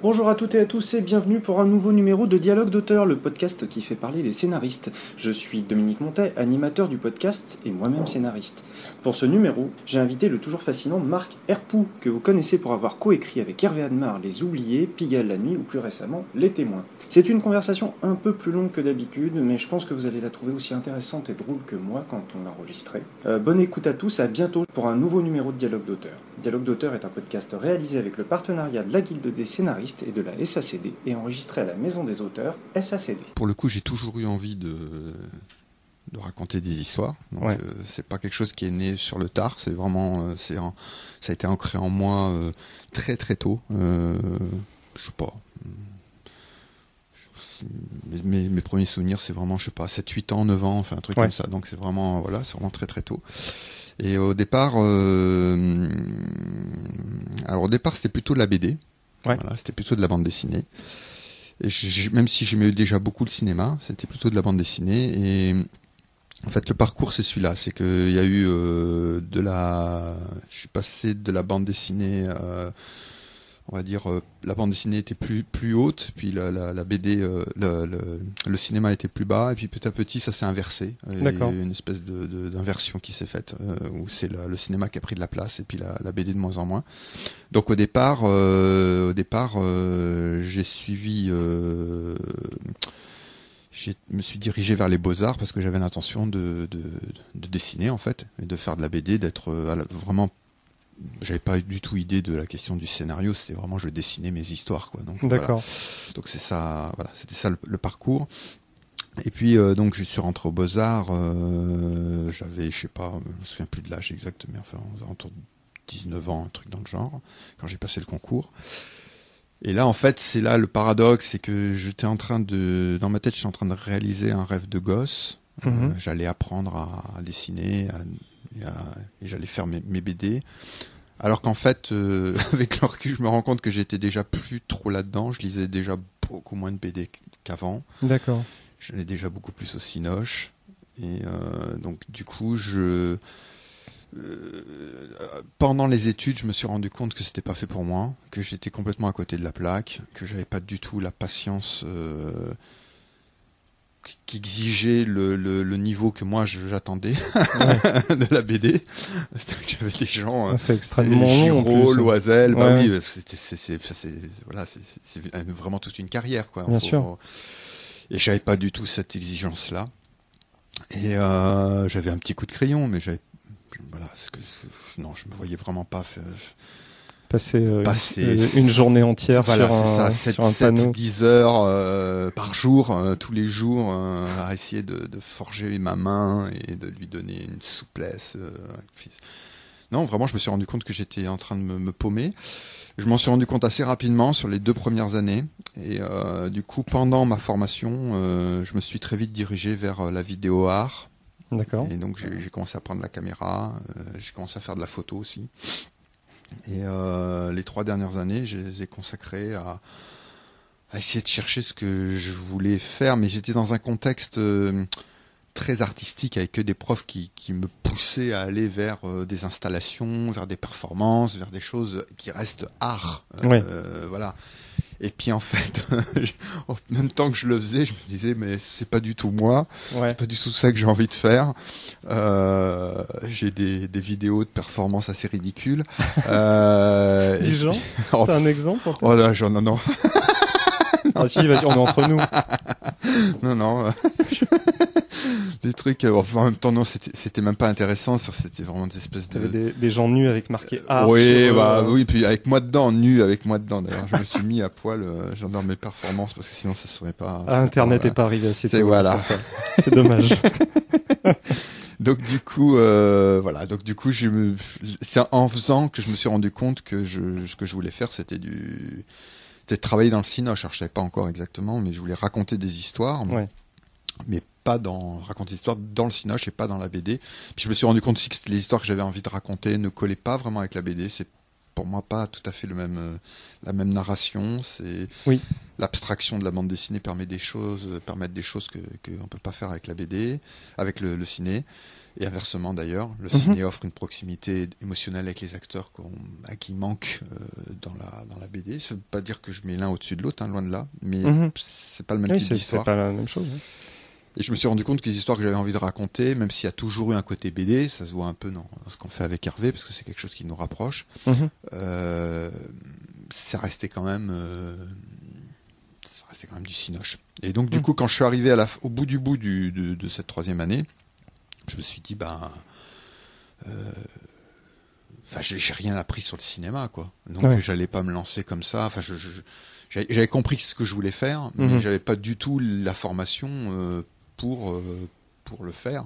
Bonjour à toutes et à tous et bienvenue pour un nouveau numéro de Dialogue d'auteur, le podcast qui fait parler les scénaristes. Je suis Dominique Montet, animateur du podcast et moi-même scénariste. Pour ce numéro, j'ai invité le toujours fascinant Marc Herpou, que vous connaissez pour avoir coécrit avec Hervé Admar Les Oubliés, Pigalle la nuit ou plus récemment Les Témoins. C'est une conversation un peu plus longue que d'habitude, mais je pense que vous allez la trouver aussi intéressante et drôle que moi quand on l'enregistrait. Euh, bonne écoute à tous, à bientôt pour un nouveau numéro de Dialogue d'auteur. Dialogue d'auteur est un podcast réalisé avec le partenariat de la Guilde des scénaristes et de la SACD et enregistré à la Maison des auteurs SACD. Pour le coup, j'ai toujours eu envie de, de raconter des histoires. Donc, Ouais. euh, c'est pas quelque chose qui est né sur le tard. C'est vraiment, euh, c'est un- ça a été ancré en moi euh, très très tôt. Euh, je sais pas. Mes, mes- mes premiers souvenirs, c'est vraiment, je sais pas, 7, 8 ans, 9 ans, enfin un truc Ouais. comme ça. Donc c'est vraiment, voilà, c'est vraiment très très tôt. Et au départ, euh, alors au départ, c'était plutôt de la BD. Voilà, c'était plutôt de la bande dessinée. Et même si j'aimais déjà beaucoup le cinéma, c'était plutôt de la bande dessinée. Et en fait, le parcours, c'est celui-là. C'est qu'il y a eu euh, de la. Je suis passé de la bande dessinée. euh, on va dire, euh, la bande dessinée était plus plus haute, puis la, la, la BD, euh, le, le, le cinéma était plus bas, et puis petit à petit, ça s'est inversé. Il y a eu une espèce de- de- d'inversion qui s'est faite, euh, où c'est le, cinéma qui a pris de la place, et puis la, la BD de moins en moins. Donc au départ, euh, au départ, euh, j'ai suivi, euh, je me suis dirigé vers les beaux arts parce que j'avais l'intention de, de, de dessiner en fait, et de faire de la BD, d'être vraiment. J'avais pas du tout idée de la question du scénario, c'était vraiment je dessinais mes histoires quoi. Donc voilà. D'accord. Donc c'est ça, voilà, c'était ça le, le parcours. Et puis euh, donc je suis rentré aux Beaux Arts, euh, j'avais, je sais pas, je me souviens plus de l'âge exact, mais enfin aux alentours de 19 ans, un truc dans le genre, quand j'ai passé le concours. Et là en fait c'est là le paradoxe, c'est que j'étais en train de, dans ma tête, j'étais en train de réaliser un rêve de gosse. Mhm. Euh, j'allais apprendre à, à dessiner, à- et, j'allais faire mes, mes BD. Alors qu'en fait, euh, avec le recul, je me rends compte que j'étais déjà plus trop là-dedans. Je lisais déjà beaucoup moins de BD qu'avant. D'accord. J'allais déjà beaucoup plus au cinoche. Et euh, donc, du coup, je. euh, pendant les études, je me suis rendu compte que c'était pas fait pour moi, que j'étais complètement à côté de la plaque, que j'avais pas du tout la patience qui- exigeait le, le, le niveau que moi j'attendais de la BD. C'est-à-dire que j'avais des gens. euh, C'est extrêmement long en Giraud, plus. Loisel, bah oui, euh, c'est, voilà, c'est, c'est vraiment toute une carrière, quoi. Bien sûr. Et j'avais pas du tout cette exigence-là. Et euh, j'avais un petit coup de crayon, mais j'avais, voilà, que, non, je me voyais vraiment pas faire. Passer, euh, Passer- euh, une journée entière voilà, sur un, ça, 7, sur un panneau. 10 heures euh, par jour, euh, tous les jours, à essayer de, de forger ma main et de lui donner une souplesse. non, vraiment, je me suis rendu compte que j'étais en train de me, me paumer. Je m'en suis rendu compte assez rapidement sur les deux premières années. Et du coup, pendant ma formation, je me suis très vite dirigé vers la vidéo art. D'accord. Et donc j'ai commencé à prendre la caméra, j'ai commencé à faire de la photo aussi. Et euh, les trois dernières années, je les ai consacrées à, à essayer de chercher ce que je voulais faire, mais j'étais dans un contexte euh, très artistique avec que des profs qui, qui me poussaient à aller vers euh, des installations, vers des performances, vers des choses qui restent art. Voilà. Et puis en fait, en même temps que je le faisais, je me disais mais c'est pas du tout moi. Ouais. C'est pas du tout ça que j'ai envie de faire. Euh, j'ai des, des vidéos de performances assez ridicules. Euh, Du et genre puis- oh, un exemple en oh là, j'en non, non, Ah si, vas-y, on est entre nous. non, non. des trucs. euh, enfin, en même temps, non, c'était même pas intéressant. C'était vraiment des espèces de. des, des gens nus avec marqué art. oui, bah euh, oui, puis avec moi dedans, nu avec moi dedans. D'ailleurs, je me suis mis à poil euh, genre dans mes performances parce que sinon ça serait pas. Ah, Internet voilà. est pas arrivé assez C'est tôt. voilà. C'est dommage. Donc du coup, euh, voilà. Donc du coup, c'est en faisant que je me suis rendu compte que je, ce que je voulais faire, c'était du, c'était travailler dans le cinoche. Alors, je savais pas encore exactement, mais je voulais raconter des histoires, Ouais. mais pas dans raconter des histoires dans le cinoche et pas dans la BD. Puis je me suis rendu compte aussi que les histoires que j'avais envie de raconter ne collaient pas vraiment avec la BD. C'est pour moi pas tout à fait le même, euh, la même narration. C'est Oui. l'abstraction de la bande dessinée permet des choses, permettre des choses que qu'on peut pas faire avec la BD, avec le, ciné, et inversement d'ailleurs. Le Mhm. ciné offre une proximité émotionnelle avec les acteurs qu'on, à qui manque euh, dans la dans la BD. Ça veut pas dire que je mets l'un au-dessus de l'autre, hein, loin de là, mais Mhm. c'est pas le même Oui, type c'est c'est d'histoire. pas la même chose. hein. Et je me suis rendu compte que les histoires que j'avais envie de raconter, même s'il y a toujours eu un côté BD, ça se voit un peu dans, ce qu'on fait avec Hervé, parce que c'est quelque chose qui nous rapproche, Mhm. euh, ça restait quand même, euh, ça restait quand même du cinoche. Et donc du Mm. coup, quand je suis arrivé à la, f- au bout du bout du, de, de cette troisième année, je me suis dit, ben, euh, enfin, j'ai rien appris sur le cinéma, quoi. Donc Ouais. j'allais pas me lancer comme ça. Enfin, je, je- j'avais compris ce que je voulais faire, mais Mhm. j'avais pas du tout la formation euh, pour euh, pour le faire.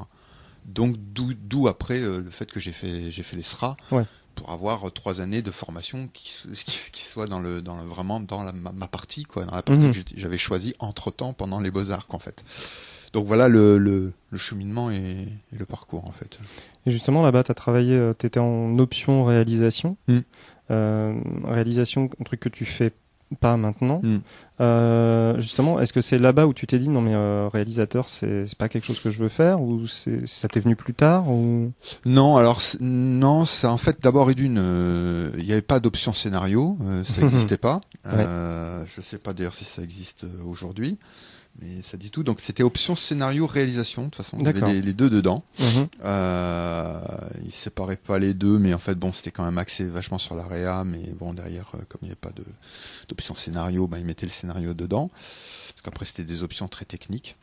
Donc d'où après euh, le fait que j'ai fait j'ai fait les SRA Ouais. pour avoir trois années de formation qui, qui, qui soit dans le dans le vraiment dans la, ma, ma partie quoi dans la partie Mhm. que j'avais choisie entre temps pendant les beaux arts en fait. Donc voilà le, le, le cheminement et, et le parcours en fait. Et justement, là-bas, tu as travaillé, tu étais en option réalisation. Mm. Euh, réalisation, un truc que tu fais pas maintenant. Mm. Euh, justement, est-ce que c'est là-bas où tu t'es dit non mais euh, réalisateur, c'est pas quelque chose que je veux faire ou c'est ça t'est venu plus tard ou? Non, alors non, c'est en fait d'abord et d'une, euh, il n'y avait pas d'option scénario, euh, ça n'existait pas. Euh, Je sais pas d'ailleurs si ça existe euh, aujourd'hui, mais ça dit tout. Donc c'était option scénario réalisation. De toute façon, il y avait les, les deux dedans. Mhm. Euh, ils séparaient pas les deux, mais en fait bon, c'était quand même axé vachement sur la réa, mais bon derrière, euh, comme il n'y avait pas de d'option scénario, bah, ils mettaient le scénario dedans, parce qu'après c'était des options très techniques,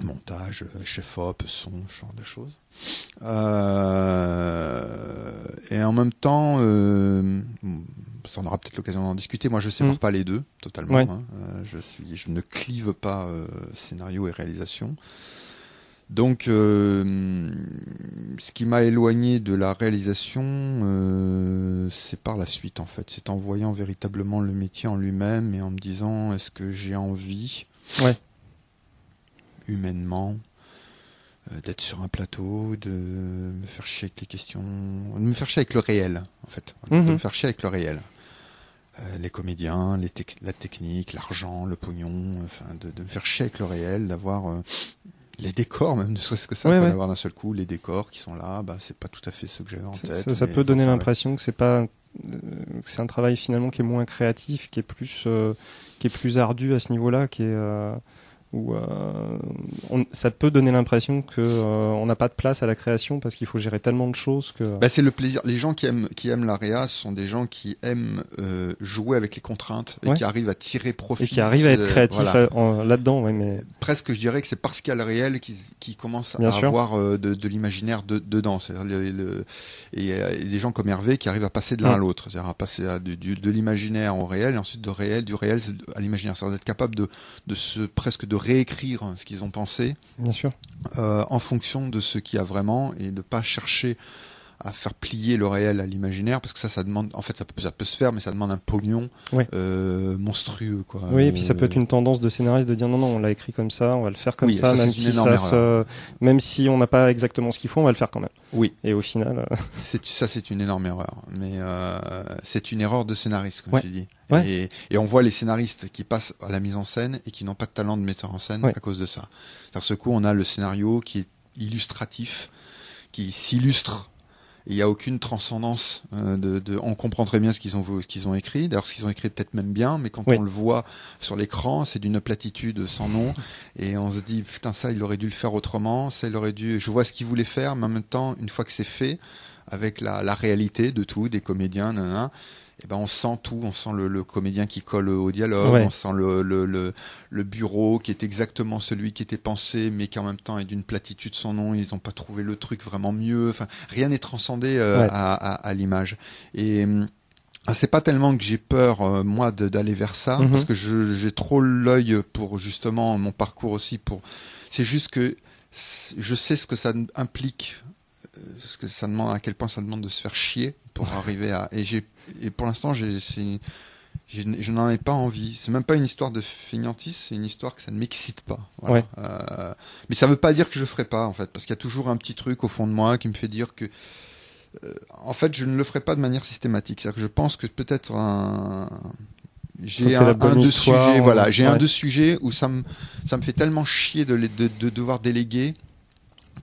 montage, euh, chef op, son, ce genre de choses. Euh, et en même temps, euh, ça on aura peut-être l'occasion d'en discuter. Moi, je sépare Mm. pas les deux totalement. Ouais. hein. Euh, je suis, je ne clive pas euh, scénario et réalisation. Donc, euh, ce qui m'a éloigné de la réalisation, c'est par la suite en fait. C'est en voyant véritablement le métier en lui-même et en me disant est-ce que j'ai envie, Ouais. humainement, d'être sur un plateau, de me faire chier avec les questions, de me faire chier avec le réel en fait, de Mhm. me faire chier avec le réel. Euh, les comédiens, les tec- la technique, l'argent, le pognon, enfin de, de me faire chier avec le réel, d'avoir euh, les décors, même ne serait-ce que ça, Ouais, ouais. d'avoir d'un seul coup les décors qui sont là, bah c'est pas tout à fait ce que j'avais en tête. ça- ça mais peut donner l'impression que c'est pas euh, c'est un travail finalement qui est moins créatif, qui est plus euh, qui est plus ardu à ce niveau-là, qui est euh, où euh, on- ça peut donner l'impression que euh, on n'a pas de place à la création parce qu'il faut gérer tellement de choses que Bah, c'est le plaisir. Les gens qui aiment qui aiment la réa ce sont des gens qui aiment euh, jouer avec les contraintes et Ouais. qui arrivent à tirer profit. et qui arrivent à être créatifs voilà. là-dedans, ouais, mais Presque, je dirais que c'est parce qu'il y a le réel qui, qui commence Bien à sûr. avoir de, de l'imaginaire de, dedans. Le- le- et, et des gens comme Hervé qui arrivent à passer de l'un à l'autre, c'est-à-dire à passer à du, du- de l'imaginaire au réel et ensuite de réel, du réel à l'imaginaire. C'est-à-dire d'être capable de, de se presque de réécrire ce qu'ils ont pensé bien sûr. euh, en fonction de ce qu'il y a vraiment et de pas chercher à faire plier le réel à l'imaginaire parce que ça ça demande en fait ça peut, ça peut se faire mais ça demande un pognon Ouais. euh, monstrueux quoi Oui, et puis ça peut Euh, être une tendance de scénariste de dire non, non, on l'a écrit comme ça, on va le faire comme Oui, ça, même si ça se, même si on n'a pas exactement ce qu'il faut, on va le faire quand même. oui Et au final, euh, c'est ça c'est une énorme erreur mais euh, c'est une erreur de scénariste comme Ouais. tu dis Ouais. et, et on voit les scénaristes qui passent à la mise en scène et qui n'ont pas de talent de metteur en scène à cause de ça c'est-à-dire ce coup on a le scénario qui est illustratif qui s'illustre il n'y a aucune transcendance euh, de, de- on comprend très bien ce qu'ils ont ce qu'ils ont écrit d'ailleurs ce qu'ils ont écrit peut-être même bien mais quand Oui. on le voit sur l'écran c'est d'une platitude sans nom et on se dit putain ça il aurait dû le faire autrement ça il aurait dû je vois ce qu'il voulait faire mais en même temps une fois que c'est fait avec la, la réalité de tout des comédiens nanana, et ben on sent tout on sent le, le comédien qui colle au dialogue Ouais. on sent le, le, le, le bureau qui est exactement celui qui était pensé mais qui en même temps est d'une platitude sans nom ils n'ont pas trouvé le truc vraiment mieux enfin rien n'est transcendé euh, Ouais. à, à, à l'image et hum, ah, c'est pas tellement que j'ai peur euh, moi d'aller vers ça Mhm. parce que j'ai trop l'œil pour justement mon parcours aussi pour c'est juste que je sais ce que ça implique euh, ce que ça demande à quel point ça demande de se faire chier pour arriver à et j'ai et pour l'instant j'ai je n'en ai pas envie. C'est même pas une histoire de fainéantise, c'est une histoire que ça ne m'excite pas. Voilà. Ouais. Euh, mais ça veut pas dire que je le ferai pas en fait, parce qu'il y a toujours un petit truc au fond de moi qui me fait dire que, euh, en fait, je ne le ferai pas de manière systématique. C'est-à-dire que je pense que peut-être un, j'ai un, un deux sujets, voilà, j'ai un deux sujets où ça me ça me fait tellement chier de, de, de devoir déléguer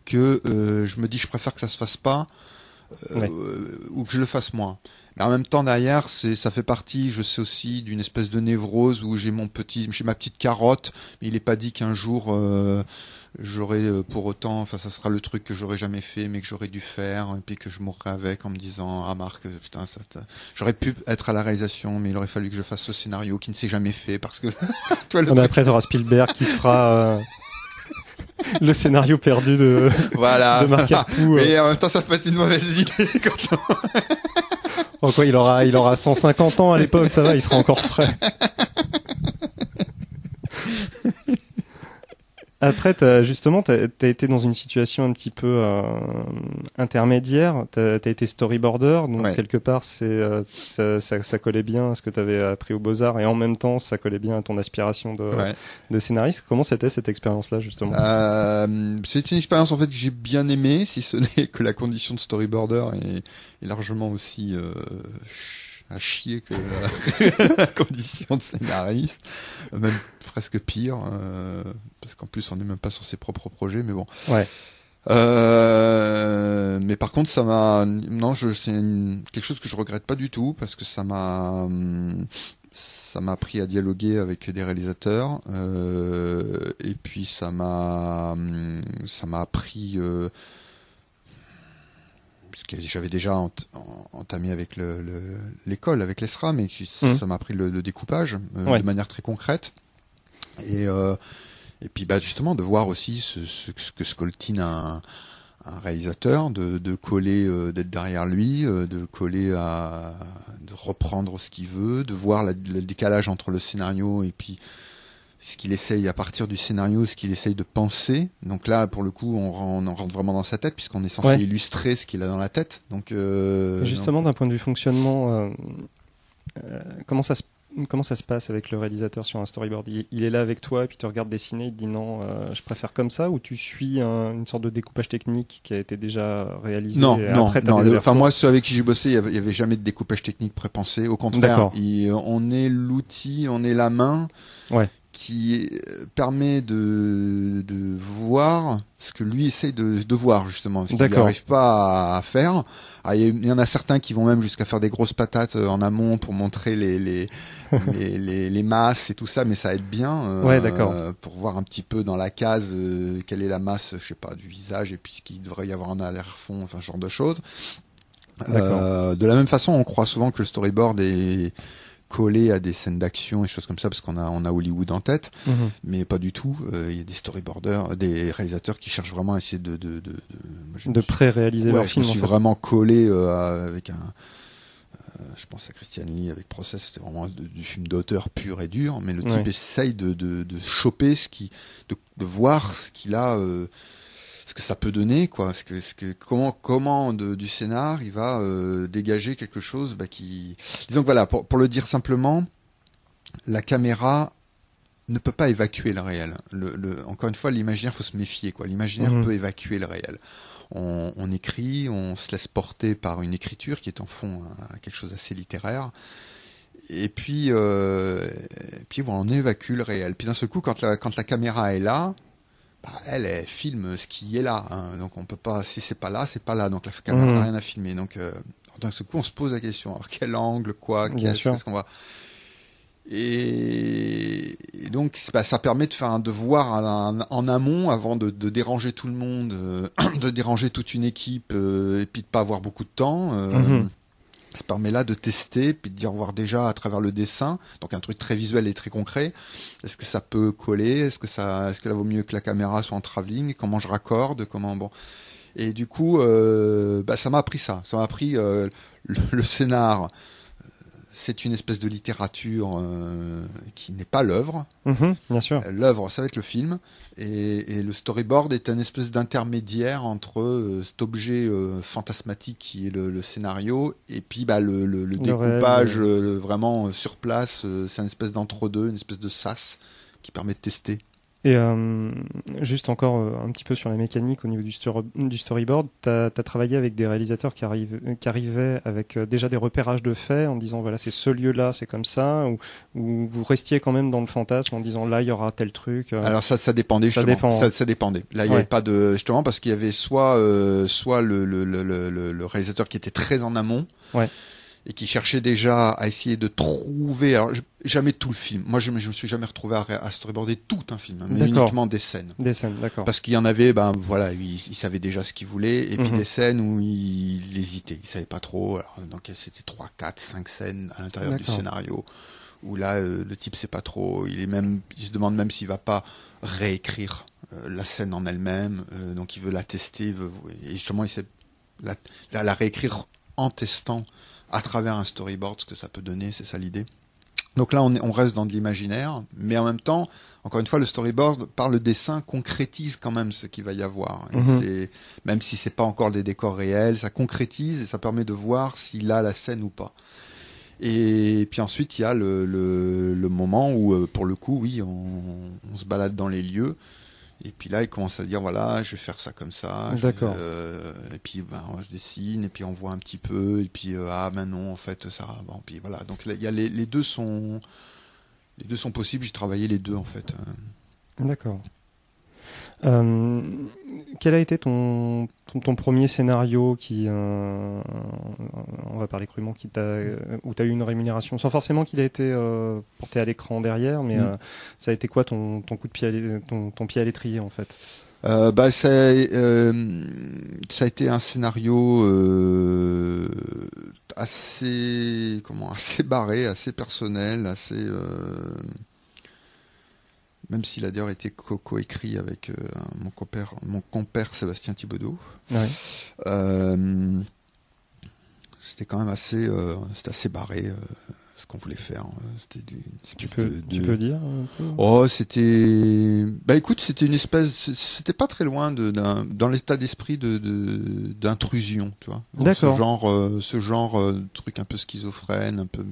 que euh, je me dis je préfère que ça se fasse pas euh, ou que je le fasse moi. Mais en même temps derrière, c'est ça fait partie, je sais aussi, d'une espèce de névrose où j'ai mon petit, j'ai ma petite carotte. Mais il est pas dit qu'un jour euh, j'aurai euh, pour autant, enfin ça sera le truc que j'aurais jamais fait, mais que j'aurais dû faire, et puis que je mourrai avec en me disant ah Marc, putain, ça, j'aurais pu être à la réalisation, mais il aurait fallu que je fasse ce scénario qui ne s'est jamais fait parce que. toi, le après, tu auras Spielberg qui fera. le scénario perdu de, voilà. de Marc Mais en même temps, ça peut être une mauvaise idée. Quand oh, quoi, il aura, il aura 150 ans à l'époque, ça va, il sera encore frais. Après, as, justement, tu as, été dans une situation un petit peu euh, intermédiaire. Tu as, été storyboarder, donc quelque part, c'est euh, ça, ça, ça, collait bien à ce que tu avais appris aux Beaux-Arts, et en même temps, ça collait bien à ton aspiration de, de scénariste. Comment c'était cette expérience-là, justement? Euh, C'est une expérience, en fait, que j'ai bien aimée, si ce n'est que la condition de storyboarder est, est largement aussi... Euh, à chier que la, condition de scénariste, même presque pire, euh, parce qu'en plus on n'est même pas sur ses propres projets, mais bon. Ouais. Euh, mais par contre, ça m'a, non, je, c'est quelque chose que je regrette pas du tout parce que ça m'a, ça m'a appris à dialoguer avec des réalisateurs euh, et puis ça m'a, ça m'a appris euh, que j'avais déjà entamé avec l'école, avec l'ESRA, mais mmh. ça m'a appris le, découpage euh, de manière très concrète. Et, euh, et puis bah, justement de voir aussi ce, ce, que scoltine un, un réalisateur, de, de coller, euh, d'être derrière lui, de coller à, de reprendre ce qu'il veut, de voir le décalage entre le scénario et puis ce qu'il essaye à partir du scénario, ce qu'il essaye de penser. Donc là, pour le coup, on, on rentre vraiment dans sa tête puisqu'on est censé illustrer ce qu'il a dans la tête. Donc euh, justement, d'un point de vue fonctionnement, euh, euh, comment ça se comment ça se passe avec le réalisateur sur un storyboard? Il, est là avec toi et puis tu regardes dessiner, il te dit non, je préfère comme ça ou tu suis une sorte de découpage technique qui a été déjà réalisé Non, non, non. enfin moi, ceux avec qui j'ai bossé, il y, avait, jamais de découpage technique prépensé. Au contraire, on est l'outil, on est la main. Ouais qui euh, permet de, de voir ce que lui essaye de, de voir justement, ce qu'il n'arrive pas à, faire. Ah, il y en a certains qui vont même jusqu'à faire des grosses patates euh, en amont pour montrer les les, les, les, masses et tout ça, mais ça aide bien euh, ouais, d'accord. pour voir un petit peu dans la case quelle est la masse, je sais pas, du visage et puis ce qu'il devrait y avoir en arrière-fond, enfin ce genre de choses. de la même façon, on croit souvent que le storyboard est collé à des scènes d'action et choses comme ça parce qu'on a on a Hollywood en tête. Mhm. mais pas du tout. Euh, il y a des storyboarders des réalisateurs qui cherchent vraiment à essayer de de de, de, de pré-réaliser leur film je suis vraiment collé euh, avec un euh, je pense à Christian Lee avec Process c'était vraiment du film d'auteur pur et dur. Mais le type essaye de, de, de choper ce qui de, de voir ce qu'il a ce que ça peut donner, quoi. Ce que, ce que, comment, comment de, du scénar il va euh, dégager quelque chose bah, qui. Disons que voilà, pour, pour le dire simplement, la caméra ne peut pas évacuer le réel. Le, le, encore une fois, l'imaginaire, faut se méfier, quoi. L'imaginaire mhm. peut évacuer le réel. On, on, écrit, on se laisse porter par une écriture qui est en fond quelque chose d'assez littéraire. Et puis, euh, et puis voilà, on évacue le réel. Puis d'un seul coup, quand la, quand la caméra est là, bah, elle, elle filme ce qui est là. Hein. Donc on peut pas, si c'est pas là, c'est pas là. Donc la caméra n'a mmh. rien à filmer. Donc euh, d'un coup, on se pose la question. Alors quel angle, quoi, qu'est-ce qu'on va et, donc bah, ça permet de faire un devoir en, amont avant de, de, déranger tout le monde, euh, de déranger toute une équipe euh, et puis de pas avoir beaucoup de temps. Euh, mmh ça permet là de tester puis de dire voir déjà à travers le dessin. Donc un truc très visuel et très concret. Est-ce que ça peut coller? Est-ce que ça est-ce que là vaut mieux que la caméra soit en travelling? Comment je raccorde? Comment bon. Et du coup euh, bah, ça m'a appris ça. Ça m'a appris euh, le, le, scénar c'est une espèce de littérature euh, qui n'est pas l'œuvre. Mhm, bien sûr. Euh, l'œuvre, ça va être le film. Et, le storyboard est une espèce d'intermédiaire entre euh, cet objet fantasmatique qui est le, scénario et puis bah, le, découpage vraiment sur place. c'est une espèce d'entre-deux, une espèce de sas qui permet de tester. Et euh, juste encore euh, un petit peu sur la mécanique au niveau du, du storyboard, tu as, travaillé avec des réalisateurs qui, arrivent, qui arrivaient avec euh, déjà des repérages de faits en disant voilà c'est ce lieu-là, c'est comme ça, ou, ou, vous restiez quand même dans le fantasme en disant là il y aura tel truc. Alors ça ça dépendait ça justement, dépend. ça, dépendait. Là il n'y avait pas de justement parce qu'il y avait soit soit le, le, le, le, réalisateur qui était très en amont. Ouais et qui cherchait déjà à essayer de trouver, alors jamais tout le film. Moi, je, je me suis jamais retrouvé à, à storyboarder tout un film, mais uniquement des scènes. Des scènes, d'accord. Parce qu'il y en avait, ben voilà, il, il savait déjà ce qu'il voulait, et puis mhm. des scènes où il, hésitait, il savait pas trop. Alors, donc c'était trois, quatre, cinq scènes à l'intérieur du scénario où là, euh, le type sait pas trop. Il est même, il se demande même s'il va pas réécrire euh, la scène en elle-même. Euh, donc il veut la tester, veut, et justement il sait la, la, la réécrire en testant à travers un storyboard, ce que ça peut donner, c'est ça l'idée. Donc là, on, on, reste dans de l'imaginaire, mais en même temps, encore une fois, le storyboard, par le dessin, concrétise quand même ce qu'il va y avoir. Mhm. Même si c'est pas encore des décors réels, ça concrétise et ça permet de voir s'il a la scène ou pas. Et puis ensuite, il y a le, le, le moment où, euh, pour le coup, oui, on, on, se balade dans les lieux et puis là, il commence à dire voilà, je vais faire ça comme ça. D'accord. Euh, et puis ben, je dessine, et puis on voit un petit peu, et puis euh, ah ben non, en fait ça. Bon, puis voilà. Donc il y a les, les, deux sont les deux sont possibles. J'ai travaillé les deux en fait. D'accord. Euh, quel a été ton, ton, premier scénario qui, euh, on va parler crûment, qui t'a, euh, où tu as eu une rémunération, sans forcément qu'il ait été porté à l'écran derrière, mais mm. ça a été quoi ton, ton coup de pied à ton, ton pied à l'étrier en fait? Bah, ça, ça a été un scénario assez comment assez barré, assez personnel, assez même s'il a d'ailleurs été co-écrit avec euh, mon compère, mon compère Sébastien Thibaudot. Euh, c'était quand même assez, euh, c'était assez barré ce qu'on voulait faire. Hein. C'était du, tu, peux, tu peux dire Oh, c'était. Bah écoute, c'était une espèce. C'était pas très loin de, dans l'état d'esprit de, d'intrusion, tu vois. D'accord. Ce genre, euh, ce genre euh, truc un peu schizophrène, un peu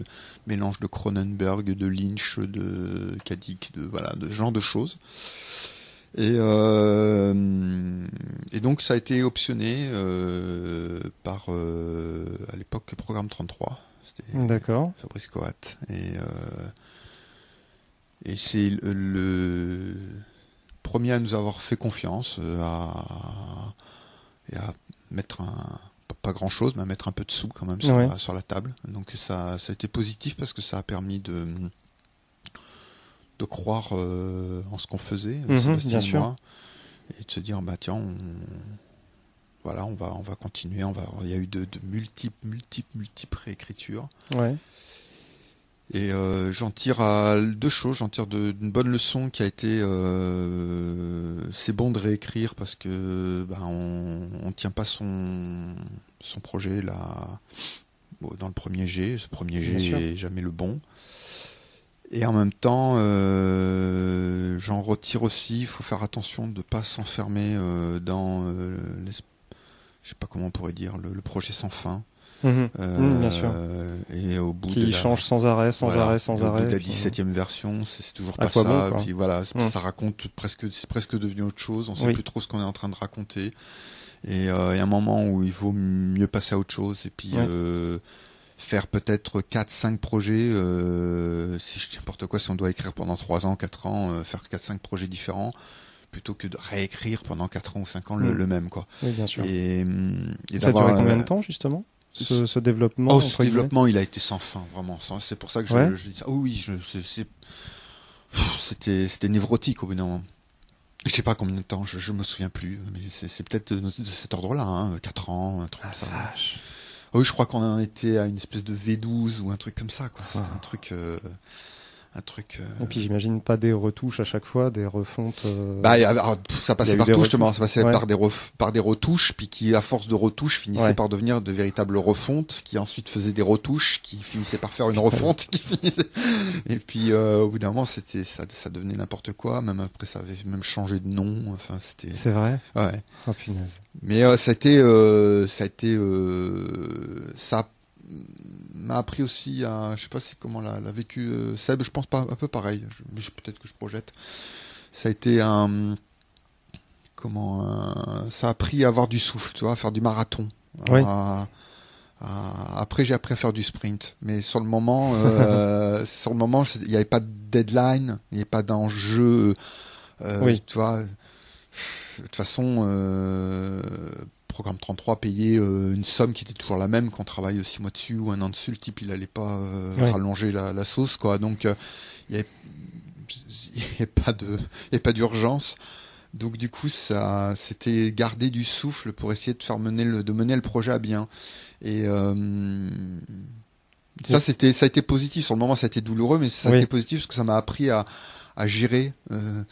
mélange de Cronenberg, de Lynch, de Kadik, de voilà, de ce genre de choses. Et, euh, et donc ça a été optionné par à l'époque Programme 33 D'accord. Fabrice Coat. Et, euh, et c'est le, premier à nous avoir fait confiance, euh, à, et à mettre un, pas grand chose, mais à mettre un peu de sous quand même sur, la, table. Donc ça, ça a été positif parce que ça a permis de, de croire euh, en ce qu'on faisait, mhm, bien sûr. et de se dire bah tiens, on, voilà, on va, on va continuer. On va, il y a eu de, multiples, multiples, multiples réécritures. Ouais. Et euh, j'en tire à deux choses. J'en tire d'une bonne leçon qui a été, euh, c'est bon de réécrire parce que ben, on, on tient pas son son projet là dans le premier G. Ce premier G est jamais le bon. Et en même temps, euh, j'en retire aussi. Il faut faire attention de ne pas s'enfermer dans l'esprit je sais pas comment on pourrait dire, le, projet sans fin. Mhm. Euh, mhm, bien sûr. Et au bout qui de change sans arrêt, sans arrêt, sans arrêt. Au bout de la 17e version, c'est toujours pas ça. puis voilà, mhm. ça raconte presque, c'est presque devenu autre chose. On sait plus trop ce qu'on est en train de raconter. Et euh, il y a un moment où il vaut mieux passer à autre chose. Et puis euh, faire peut-être 4-5 projets. si je dis n'importe quoi, si on doit écrire pendant 3 ans, 4 ans, faire 4-5 projets différents plutôt que de réécrire pendant 4 ans ou 5 ans le, mm. même quoi. Oui, bien sûr. Et, et ça a duré combien de temps justement ce, ce, développement Oh, ce développement, il a été sans fin, vraiment. C'est pour ça que je, je dis ça. Oh, oui, c'était névrotique au bout d'un moment. Je sais pas combien de temps, je, je me souviens plus, mais c'est peut-être de, cet ordre-là, hein, 4 ans, un truc comme ça. Oh oui, je crois qu'on en était à une espèce de V12 ou un truc comme ça, quoi. Ah. Un truc. Euh un truc. Euh, Et puis j'imagine pas des retouches à chaque fois, des refontes. Euh, bah ça passait partout justement, ça passait par des par des retouches, puis qui à force de retouches finissait par devenir de véritables refontes, qui ensuite faisaient des retouches, qui finissaient par faire une refonte, qui finissait. Et puis euh, au bout d'un moment c'était ça, ça devenait n'importe quoi. Même après ça avait même changé de nom. Enfin c'était. C'est vrai? Ouais. Oh punaise. Mais ça a été ça a été ça m'a appris aussi à, je sais pas si comment l'a, vécu euh, Seb, je pense pas un peu pareil, mais peut-être que je projette. ça a été un comment ça a appris à avoir du souffle, tu vois, à faire du marathon. après, j'ai appris à faire du sprint, mais sur le moment, euh, sur le moment, il n'y avait pas de deadline, il n'y avait pas d'enjeu. Euh, oui. Tu vois, de toute façon, euh, programme 33 payait euh, une somme qui était toujours la même qu'on travaille six mois dessus ou un an dessus. Le type, il allait pas euh, rallonger la, la, sauce, quoi. Donc, il n'y avait, pas de, y pas d'urgence. Donc du coup, ça, c'était garder du souffle pour essayer de faire mener le, de mener le projet à bien. Et euh, ça, c'était, ça a été positif. Sur le moment, ça a été douloureux, mais ça a été positif parce que ça m'a appris à, à gérer, euh,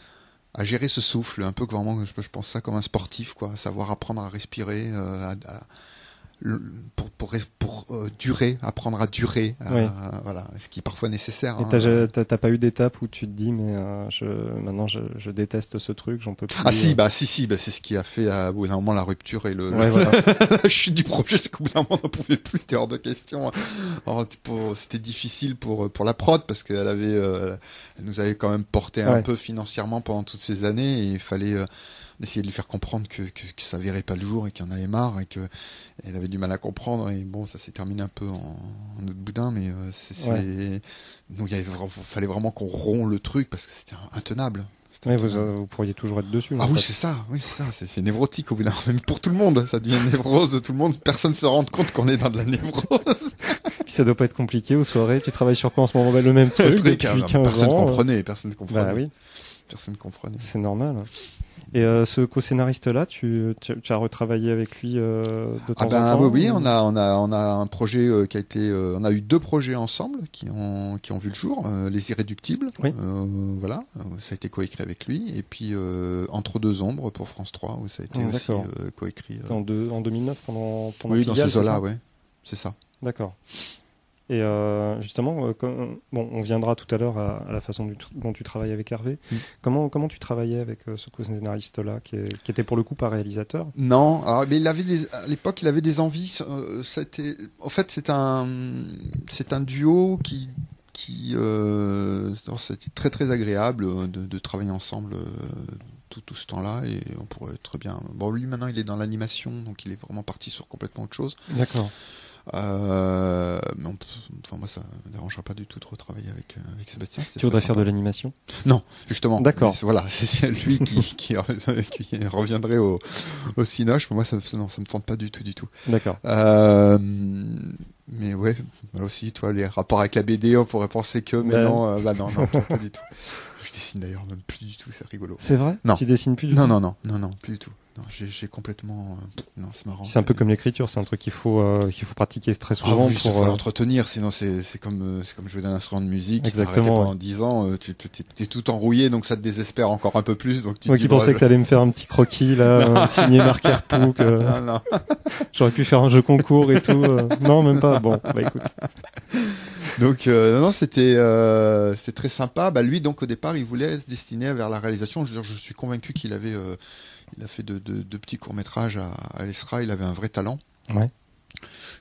à gérer ce souffle, un peu vraiment, je, pense ça comme un sportif, quoi, savoir apprendre à respirer, euh, à, pour, pour, pour euh, durer, apprendre à durer, euh, voilà, ce qui est parfois nécessaire. Et hein. t'as, pas eu d'étape où tu te dis mais euh, je, maintenant je, je, déteste ce truc, j'en peux plus. Ah si, bah si si, bah c'est ce qui a fait à bout d'un moment la rupture et le, la chute du projet, c'est qu'au bout d'un moment on pouvait plus, c'était hors de question. c'était difficile pour pour la prod parce qu'elle avait, elle nous avait quand même porté un peu financièrement pendant toutes ces années et il fallait d'essayer de lui faire comprendre que, que, que ça verrait pas le jour et qu'il en avait marre et que elle avait du mal à comprendre et bon ça s'est terminé un peu en, en autre boudin mais euh, c'est donc il fallait vraiment qu'on rompt le truc parce que c'était intenable vous, euh, vous, pourriez toujours être dessus. Ah oui, c'est ça, oui, c'est ça, c'est névrotique au bout d'un même pour tout le monde, ça devient névrose, tout le monde, personne se rend compte qu'on est dans de la névrose. Puis ça doit pas être compliqué aux soirées, tu travailles sur quoi en ce moment? Le même truc, depuis 15 personne ans. Personne comprenait, personne comprenait. Bah oui. Personne comprenait. C'est normal. Et euh, ce co-scénariste-là, tu, tu, tu, as retravaillé avec lui euh, de temps ah ben, en temps Oui, on a, on, a, on a un projet euh, qui a été... Euh, on a eu deux projets ensemble qui ont, qui ont vu le jour. Euh, Les Irréductibles, oui. voilà, ça a été coécrit avec lui. Et puis Entre deux ombres pour France 3, où ça a été oh, aussi coécrit. En, deux, en 2009, pendant, pendant Oui, dans ces eaux-là, ouais. C'est ça. D'accord. Et euh, justement, euh, bon, on viendra tout à l'heure à, la façon dont tu travailles avec Hervé. Mm. Comment, comment tu travaillais avec euh, ce co-scénariste-là, qui, qui, était pour le coup pas réalisateur? Non, alors, mais il avait des, à l'époque, il avait des envies. c'était, en fait, c'est un, c'est un duo qui, qui, c'était très très agréable de, de travailler ensemble. Tout, tout, ce temps-là et on pourrait très bien. Bon, lui maintenant il est dans l'animation, donc il est vraiment parti sur complètement autre chose. D'accord. Euh, mais enfin, moi, ça me dérangera pas du tout de retravailler avec, euh, avec Sébastien. Tu voudrais faire de l'animation? Non, justement. D'accord. Voilà, c'est lui qui, qui, qui, reviendrait au, au Cinoche. Moi, ça, ça me tente pas du tout, du tout. D'accord. Euh, mais ouais, là aussi, toi, les rapports avec la BD, on pourrait penser que, mais non, euh, bah non, non, pas du tout. Je dessine d'ailleurs même plus du tout, c'est rigolo. C'est vrai? Non. Tu dessines plus du non, tout? Non, non, non, non, non, plus du tout. Non, j'ai complètement. Euh, non, c'est marrant. C'est un peu comme l'écriture, c'est un truc qu'il faut euh, qu'il faut pratiquer très ah souvent ah, pour. faut l'entretenir, sinon c'est c'est comme euh, c'est comme jouer d'un instrument de musique. Exactement. pendant dix ans, tu t'es tout enrouillé, donc ça te désespère encore un peu plus. Donc tu Moi qui pensais que t'allais me faire un petit croquis là, signé Marc Herpouk. non, non. J'aurais pu faire un jeu concours et tout. non, même pas. Bon, bah écoute. Donc non, non, c'était euh, c'était très sympa. Bah lui, donc au départ, il voulait se destiner vers la réalisation. Je, je suis convaincu qu'il avait il a fait de, petits courts-métrages à, à l'ESRA, il avait un vrai talent. Ouais.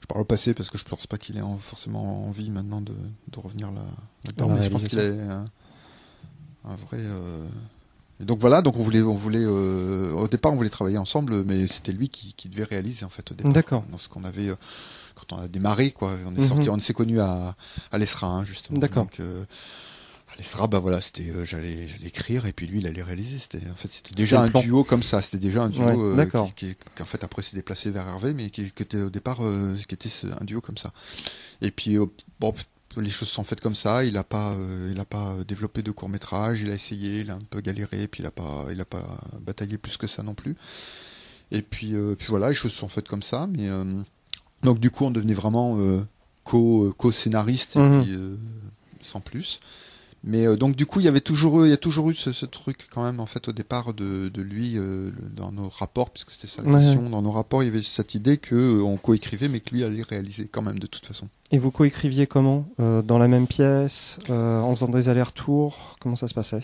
Je parle au passé parce que je pense pas qu'il ait forcément envie maintenant de, revenir là-dedans, mais je pense qu'il a un, vrai. Euh, et donc voilà, donc on voulait, on voulait, euh, au départ on voulait travailler ensemble, mais c'était lui qui, devait réaliser en fait au départ. D'accord. Dans ce qu'on avait, euh, quand on a démarré quoi, on est sorti, mhm. on s'est connu à, à l'ESRA hein, justement. D'accord. Les bah voilà, c'était euh, j'allais j'allais écrire et puis lui il allait réaliser. C'était en fait c'était déjà un duo comme ça. C'était déjà un duo euh, qui, qui, en fait après s'est déplacé vers Hervé, mais qui, qui était au départ euh, qui était un duo comme ça. Et puis bon les choses sont faites comme ça. Il a pas, il a pas développé de court métrage. Il a essayé, il a un peu galéré, puis il a pas, il a pas bataillé plus que ça non plus. Et puis, puis voilà, les choses sont faites comme ça. Mais donc du coup, on devenait vraiment co, co scénariste mhm. sans plus. Mais euh, donc du coup, il y avait toujours eu, il y a toujours eu ce, ce, truc quand même en fait au départ de, de lui euh, dans nos rapports, puisque c'était sa mission. Dans nos rapports, il y avait cette idée que euh, on coécrivait, mais que lui allait réaliser quand même de toute façon. Et vous coécriviez comment Dans la même pièce, en faisant des allers-retours? Comment ça se passait?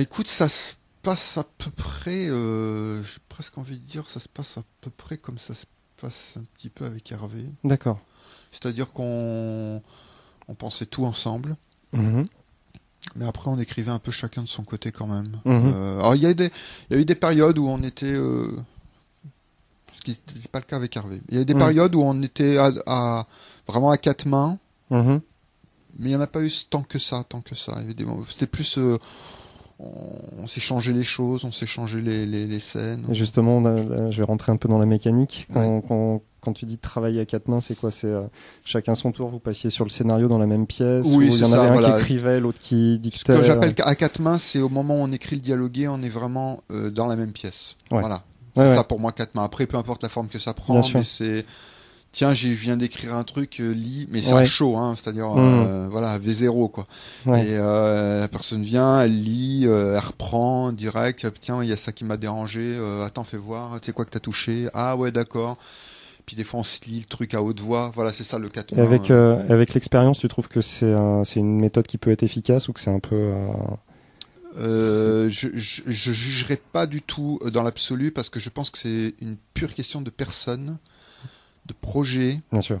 Écoute, ça se passe à peu près. J'ai presque envie de dire, ça se passe à peu près comme ça se passe un petit peu avec Hervé. D'accord. C'est-à-dire qu'on on pensait tout ensemble. Mhm. Mais après, on écrivait un peu chacun de son côté quand même. Mhm. alors, il y, a y eu des périodes où on était ce qui n'était pas le cas avec Hervé. Il y a des périodes où on était à, vraiment à quatre mains, mhm. mais il n'y en a pas eu tant que ça, tant que ça. C'était plus, on, s'est changé les choses, on s'est changé les, les, scènes. justement, je vais rentrer un peu dans la mécanique. Quand, quand, tu dis travailler à quatre mains, c'est quoi? C'est euh, chacun son tour, vous passiez sur le scénario dans la même pièce Oui, il y en avait un qui écrivait, l'autre qui dictait. Ce que j'appelle à quatre mains, c'est au moment où on écrit le dialogué, on est vraiment euh, dans la même pièce. Voilà. C'est ça pour moi quatre mains. Après, peu importe la forme que ça prend, mais c'est tiens, je viens d'écrire un truc, euh, lis, mais c'est chaud, hein, c'est-à-dire, mmh. euh, voilà, V0, quoi. Et euh, la personne vient, elle lit, elle reprend direct, tiens, il y a ça qui m'a dérangé, attends, fais voir, tu sais quoi que t'as touché, ah ouais, d'accord. Puis des fois, on se lit le truc à haute voix, voilà, c'est ça le 4 Avec, avec l'expérience, tu trouves que c'est une méthode qui peut être efficace ou que c'est un peu... Euh, je, je, je, jugerai pas du tout dans l'absolu parce que je pense que c'est une pure question de personne de projet. Bien sûr.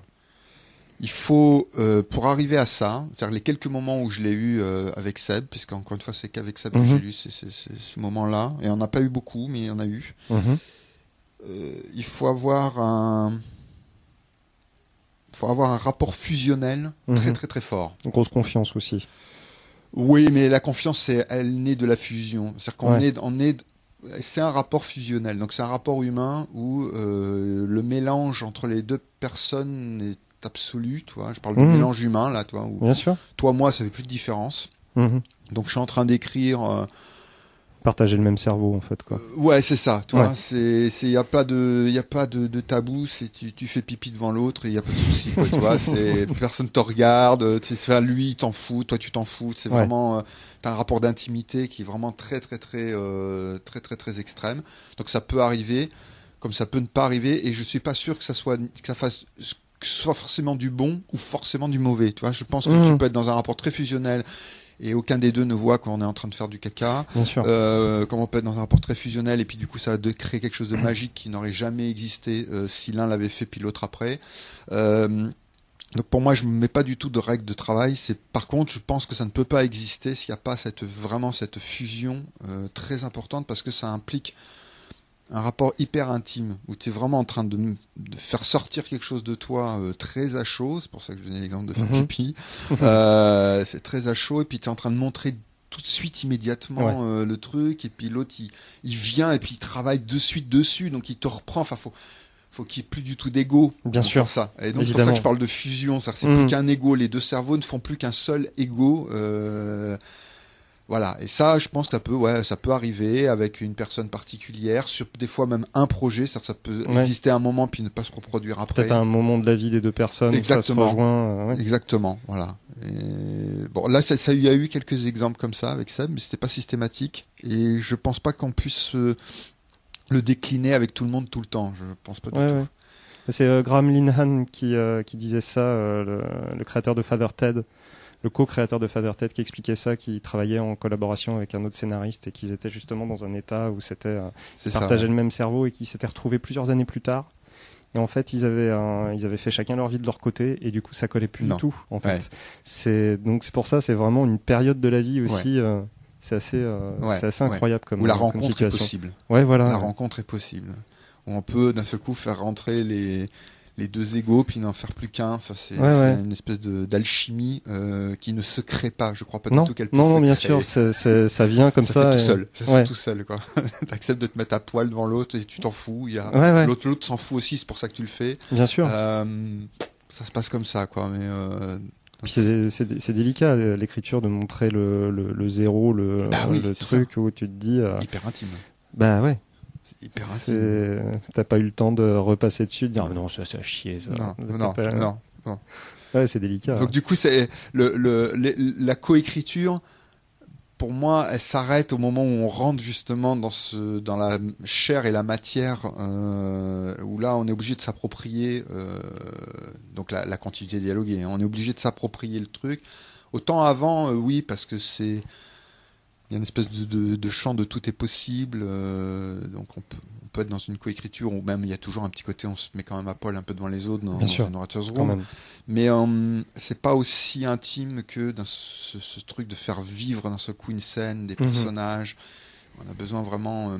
Il faut, euh, pour arriver à ça, c'est-à-dire les quelques moments où je l'ai eu euh, avec Seb, puisqu'encore une fois, c'est qu'avec Seb que mhm. j'ai eu ces, ces, ces moments-là, et on n'a pas eu beaucoup, mais il y en a eu. Mhm. Euh, il faut avoir un, faut avoir un rapport fusionnel très mhm. très très fort. Une grosse confiance aussi. Oui, mais la confiance, elle naît de la fusion. C'est-à-dire qu'on est, on est, c'est un rapport fusionnel. Donc c'est un rapport humain où euh, le mélange entre les deux personnes est absolu. Toi, je parle du mmh. mélange humain là, toi. Bien sûr. Toi, moi, ça fait plus de différence. Mmh. Donc je suis en train d'écrire. Euh, partager le même cerveau en fait quoi. Euh, ouais, c'est ça, tu vois, c'est c'est y a pas de y a pas de, de tabou, c'est tu, tu fais pipi devant l'autre et y a pas de souci quoi, tu vois, c'est personne te regarde, tu sais lui t'en fous, toi tu t'en fous, c'est vraiment euh, t'as un rapport d'intimité qui est vraiment très très très euh, très très très extrême. Donc ça peut arriver comme ça peut ne pas arriver et je suis pas sûr que ça soit que ça fasse que ce soit forcément du bon ou forcément du mauvais, tu vois, je pense que mmh. tu peux être dans un rapport très fusionnel et aucun des deux ne voit qu'on est en train de faire du caca. Bien sûr. Euh, comment on peut être dans un portrait fusionnel et puis du coup ça va créer quelque chose de magique qui n'aurait jamais existé euh, si l'un l'avait fait puis l'autre après. Euh, donc pour moi, je ne mets pas du tout de règles de travail. C'est par contre, je pense que ça ne peut pas exister s'il n'y a pas cette vraiment cette fusion euh, très importante parce que ça implique un rapport hyper intime où tu es vraiment en train de, de, faire sortir quelque chose de toi euh, très à chaud. C'est pour ça que je donnais l'exemple de faire pipi. euh, c'est très à chaud et puis tu es en train de montrer tout de suite immédiatement euh, le truc et puis l'autre il, il, vient et puis il travaille de suite dessus donc il te reprend. Enfin faut faut qu'il n'y ait plus du tout d'ego. Bien sûr. Ça. Et donc c'est pour ça que je parle de fusion. C'est plus mhm. qu'un ego. Les deux cerveaux ne font plus qu'un seul ego. Euh, voilà, et ça, je pense que ça peut, ouais, ça peut arriver avec une personne particulière, sur des fois même un projet, ça, ça peut exister un moment puis ne pas se reproduire après. Peut-être un moment de la vie des deux personnes, Exactement. ça se rejoint. Euh, Exactement, voilà. bon, là, ça, il y a eu quelques exemples comme ça avec ça, mais c'était pas systématique, et je pense pas qu'on puisse euh, le décliner avec tout le monde tout le temps. Je pense pas du tout. C'est euh, Graham Linhan qui, qui disait ça, le, le, créateur de Father Ted le co-créateur de Father Ted qui expliquait ça, qui travaillait en collaboration avec un autre scénariste et qu'ils étaient justement dans un état où c'était euh, partageaient le même cerveau et qui s'étaient retrouvés plusieurs années plus tard. Et en fait, ils avaient ils avaient fait chacun leur vie de leur côté et du coup, ça collait plus du tout. En fait, c'est donc c'est pour ça, c'est vraiment une période de la vie aussi. Euh, c'est assez, euh, c'est assez incroyable comme, Où la rencontre est possible. Ouais, voilà. La rencontre est possible. On peut d'un seul coup faire rentrer les les deux égaux, puis n'en faire plus qu'un. Enfin, c'est une espèce d'alchimie euh, qui ne se crée pas. Je crois pas du tout qu'elle puisse Non, non, bien sûr, ça vient comme ça. ça tout seul. Ça tout seul, quoi. T'acceptes de te mettre à poil devant l'autre et tu t'en fous. Il y a l'autre, l'autre s'en fout aussi. C'est pour ça que tu le fais. Bien sûr. Euh, ça se passe comme ça, quoi. Mais euh, c'est délicat l'écriture de montrer le, le, le zéro, le, bah le truc où tu te dis. Euh, Hyper intime. Bah ouais. C'est hyper intime. T'as pas eu le temps de repasser dessus, de dire non, ça, ça a chier, ça. Non, non, non, non. Ouais, c'est délicat. Donc, du coup, c'est le, le, la coécriture, pour moi, elle s'arrête au moment où on rentre justement dans ce, dans la chair et la matière, euh, où là, on est obligé de s'approprier, euh, donc la, la continuité dialoguée. On est obligé de s'approprier le truc. Autant avant, euh, oui, parce que c'est, il y a une espèce de, de, champ de tout est possible, euh, donc on peut, peut être dans une coécriture ou même il y a toujours un petit côté, on se met quand même à poil un peu devant les autres dans, Bien sûr, room. Mais euh, c'est pas aussi intime que dans ce, truc de faire vivre d'un seul coup une scène, des mhm. personnages. On a besoin vraiment. Euh,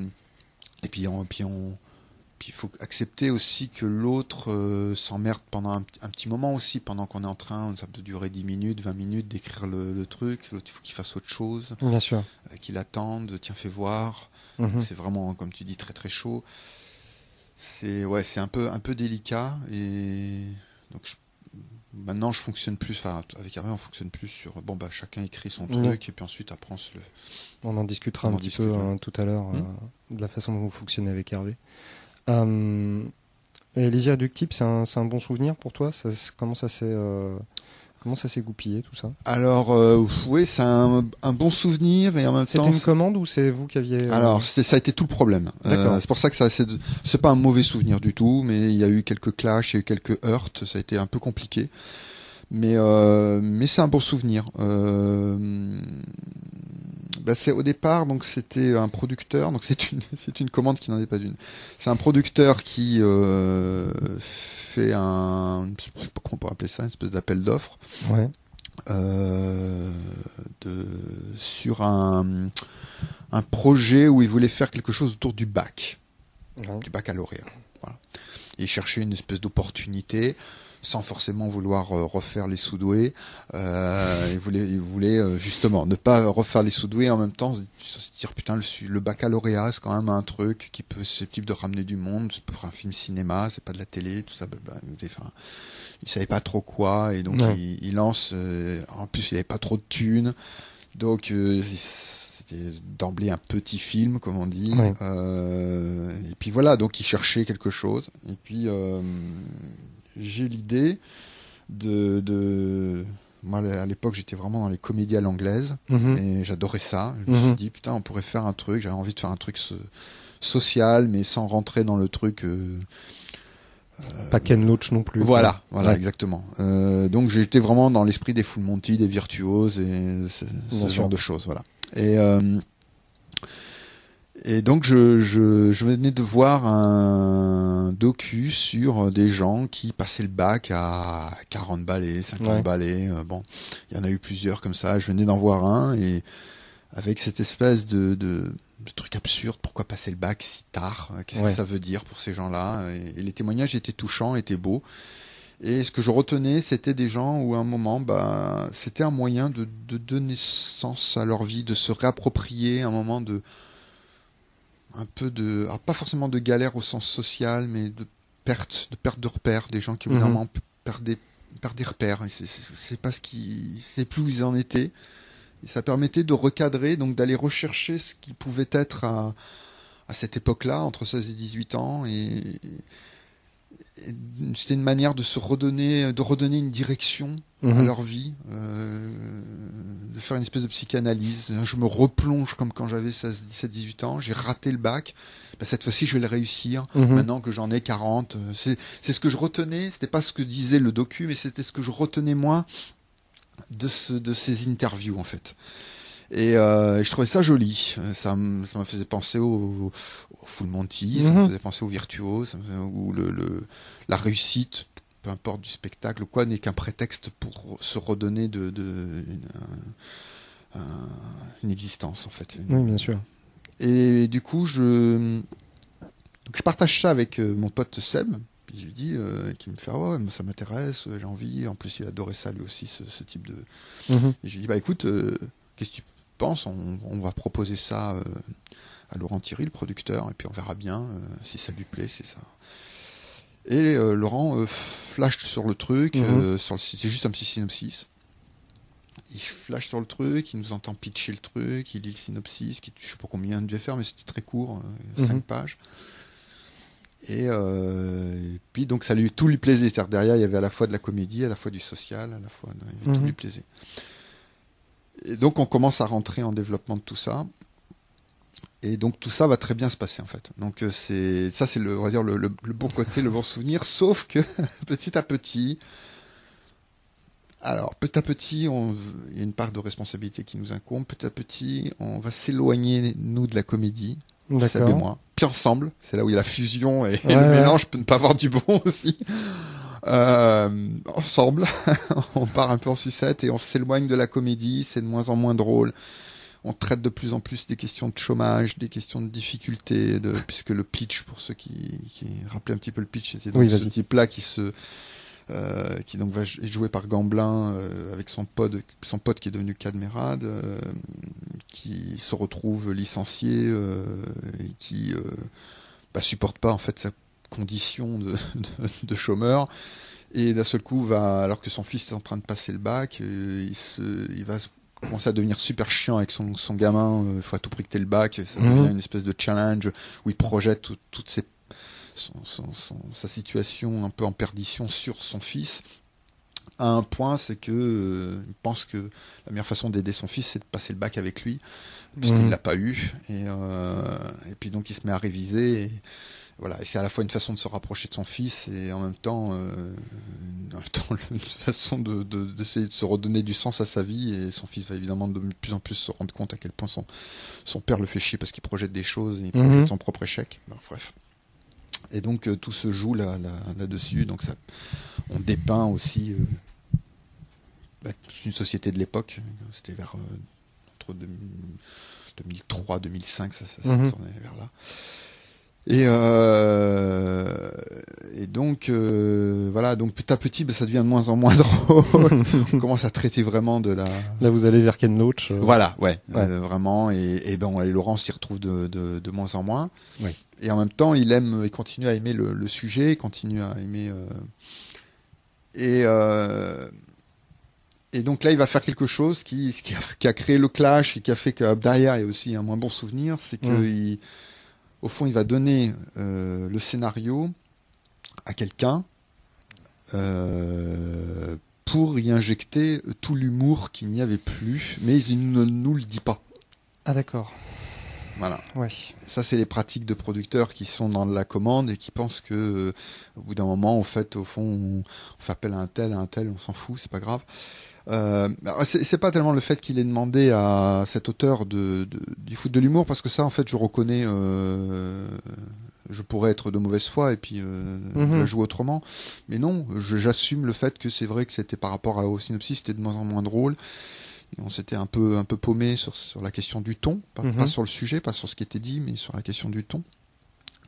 et puis, on, puis on, il faut accepter aussi que l'autre euh, s'emmerde pendant un, petit moment aussi, pendant qu'on est en train, ça peut durer 10 minutes, 20 minutes d'écrire le, truc. L'autre, il faut qu'il fasse autre chose. Bien sûr. Euh, qu'il attende, tiens, fais voir. Mhm. C'est vraiment, comme tu dis, très très chaud. C'est ouais, c'est un peu, un peu délicat. Et donc, maintenant, je fonctionne plus, enfin, avec Hervé, on fonctionne plus sur, bon, bah, chacun écrit son mhm. truc, et puis ensuite, après, on se le. On en discutera un petit peu hein, tout à l'heure, hmm euh, de la façon dont vous fonctionnez avec Hervé. Euh, et les irréductibles, c'est un, un, bon souvenir pour toi? Ça, Comment ça s'est euh, Comment ça s'est goupillé tout ça? Alors euh, oui, c'est un, un, bon souvenir et en même temps. C'était une commande ou c'est vous qui aviez Alors ça a été tout le problème. c'est pour ça que ça c'est pas un mauvais souvenir du tout, mais il y a eu quelques clashs, il y a eu quelques heurts, ça a été un peu compliqué. Mais mais c'est un bon souvenir. Euh, bah, c'est au départ donc c'était un producteur donc c'est une c'est une commande qui n'en est pas une. C'est un producteur qui euh, fait un je sais pas comment on pourrait appeler ça une espèce d'appel d'offres. Ouais. Euh, de, sur un, un projet où il voulait faire quelque chose autour du bac, du baccalauréat. Voilà. Il cherchait une espèce d'opportunité sans forcément vouloir euh, refaire les sous-doués. Euh, il voulait, il voulait euh, justement ne pas refaire les sous-doués en même temps se dire putain le, le baccalauréat c'est quand même un truc qui peut susceptible de ramener du monde. Pour un film cinéma, c'est pas de la télé, tout ça. Enfin, il savait pas trop quoi et donc il, lance. Euh, en plus, il avait pas trop de thunes, donc c'était d'emblée un petit film, comme on dit. Euh, et puis voilà, donc il cherchait quelque chose. Et puis euh, j'ai l'idée de, de, Moi, à l'époque, j'étais vraiment dans les comédies à l'anglaise mhm. et j'adorais ça. Je me suis mhm. dit, putain, on pourrait faire un truc. J'avais envie de faire un truc social, mais sans rentrer dans le truc. Euh, pas Ken Loach non plus. Voilà, voilà, exactement. Euh, donc j'étais vraiment dans l'esprit des Full Monty, des virtuoses et ce, genre de choses, voilà. Et euh, et donc je, je, je, venais de voir un docu sur des gens qui passaient le bac à 40 balais, 50 balais. Euh, bon, il y en a eu plusieurs comme ça. Je venais d'en voir un et avec cette espèce de, de, de, truc absurde, pourquoi passer le bac si tard Qu'est-ce que ça veut dire pour ces gens-là et, les témoignages étaient touchants, étaient beaux. Et ce que je retenais, c'était des gens où à un moment, bah, c'était un moyen de, de donner sens à leur vie, de se réapproprier un moment de un peu de, alors pas forcément de galère au sens social, mais de perte, de perte de repères, des gens qui mm vraiment perdaient, des repères. C'est pas ce qui, c'est plus où ils en étaient. Et ça permettait de recadrer, donc d'aller rechercher ce qui pouvait être à, à cette époque-là, entre 16 et 18 ans, et, c'était une manière de se redonner, de redonner une direction à mhm. leur vie, euh, de faire une espèce de psychanalyse. Je me replonge comme quand j'avais 16, 17, 18 ans. J'ai raté le bac. Ben, cette fois-ci, je vais le réussir. Mhm. Maintenant que j'en ai 40, c'est ce que je retenais. C'était pas ce que disait le docu, mais c'était ce que je retenais moi de, ce, de ces interviews en fait. Et euh, je trouvais ça joli. Ça, me faisait penser au, au Full Monty, ça me mhm. faisait penser au virtuose, ou le, le, la réussite, peu importe du spectacle ou quoi, n'est qu'un prétexte pour se redonner de, de une, une, existence en fait. Oui, bien sûr. Et du coup, je, donc, je partage ça avec euh, mon pote Seb. Je lui dis, euh, qui me fait, ah ouais, ça m'intéresse, j'ai envie. En plus, il adorait ça lui aussi, ce, ce type de. Mhm. Et je lui dis, bah écoute, euh, qu'est-ce que tu pense, on, va proposer ça euh, à Laurent Thierry, le producteur, et puis on verra bien euh, si ça lui plaît, c'est ça. Et euh, Laurent flash sur le truc, mhm. c'est juste un petit synopsis. Il flash sur le truc, il nous entend pitcher le truc, il lit le synopsis, qui, je sais pas combien il devait faire, mais c'était très court, 5 mhm. pages. Et, puis donc ça lui tout lui plaisait, c'est-à-dire derrière il y avait à la fois de la comédie, à la fois du social, à la fois tout mhm. lui plaisait. Et donc on commence à rentrer en développement de tout ça. Et donc tout ça va très bien se passer en fait. Donc euh, c'est ça c'est le on va dire le, bon côté, le bon souvenir. Sauf que petit à petit, alors, petit à petit, on, il y a une part de responsabilité qui nous incombe. Petit à petit, on va s'éloigner, nous, de la comédie. Seb et moi. Puis ensemble, c'est là où il y a la fusion et, le mélange peut ne pas avoir du bon aussi. Euh, ensemble, on part un peu en sucette et on s'éloigne de la comédie. C'est de moins en moins drôle. On traite de plus en plus des questions de chômage, des questions de difficultés, de, puisque le pitch, pour ceux qui, qui rappelaient un petit peu le pitch, c'était donc ce type-là qui se euh, qui donc va est joué par Gamblin euh, avec son pote, son pote qui est devenu Cadmerade, euh, qui se retrouve licencié et qui bah, supporte pas en fait sa condition de, de, chômeur et d'un seul coup va alors que son fils est en train de passer le bac il se il va commencer à devenir super chiant avec son, son gamin il faut à tout prix que le bac ça mhm. devient une espèce de challenge où il projette toutes ses sa situation un peu en perdition sur son fils à un point, c'est que euh, il pense que la meilleure façon d'aider son fils, c'est de passer le bac avec lui, puisqu'il ne mmh. l'a pas eu. Et, euh, et, puis donc il se met à réviser. Et, voilà, et c'est à la fois une façon de se rapprocher de son fils et en même temps, euh, en même temps une façon de, d'essayer de, se redonner du sens à sa vie. Et son fils va évidemment de plus en plus se rendre compte à quel point son, son père le fait chier parce qu'il projette des choses et il projette mmh. son propre échec. bref. Et donc euh, tout se joue là, là, dessus. Donc ça, on dépeint aussi euh, bah, une société de l'époque. C'était vers entre 2003 2005, ça, ça, mhm. vers là. Et, euh, et donc voilà, donc petit à petit, bah, ça devient de moins en moins drôle. on commence à traiter vraiment de la. Là, vous allez vers Ken Loach. Voilà, ouais, vraiment. Et, et ben, et Laurent s'y retrouve de, de, de, moins en moins. Oui et en même temps, il aime, il continue à aimer le, sujet, il continue à aimer. Euh, et euh, et donc là, il va faire quelque chose qui, qui, a, créé le clash et qui a fait que derrière, il y a aussi un moins bon souvenir, c'est que mm. Au fond, il va donner euh, le scénario à quelqu'un pour y injecter tout l'humour qu'il n'y avait plus, mais il ne nous le dit pas. Ah d'accord. Voilà. Ouais. Ça, c'est les pratiques de producteurs qui sont dans la commande et qui pensent que, euh, au bout d'un moment, en fait, au fond, on, fait appel à un tel, à un tel, on s'en fout, c'est pas grave. Euh, c'est pas tellement le fait qu'il ait demandé à cet auteur de, de du foot de l'humour, parce que ça, en fait, je reconnais. Euh, je pourrais être de mauvaise foi et puis euh, mhm. jouer autrement. Mais non, j'assume le fait que c'est vrai que c'était par rapport à, au synopsis, c'était de moins en moins drôle on s'était un peu un peu paumé sur, sur la question du ton, pas, mhm. sur le sujet, pas sur ce qui était dit, mais sur la question du ton.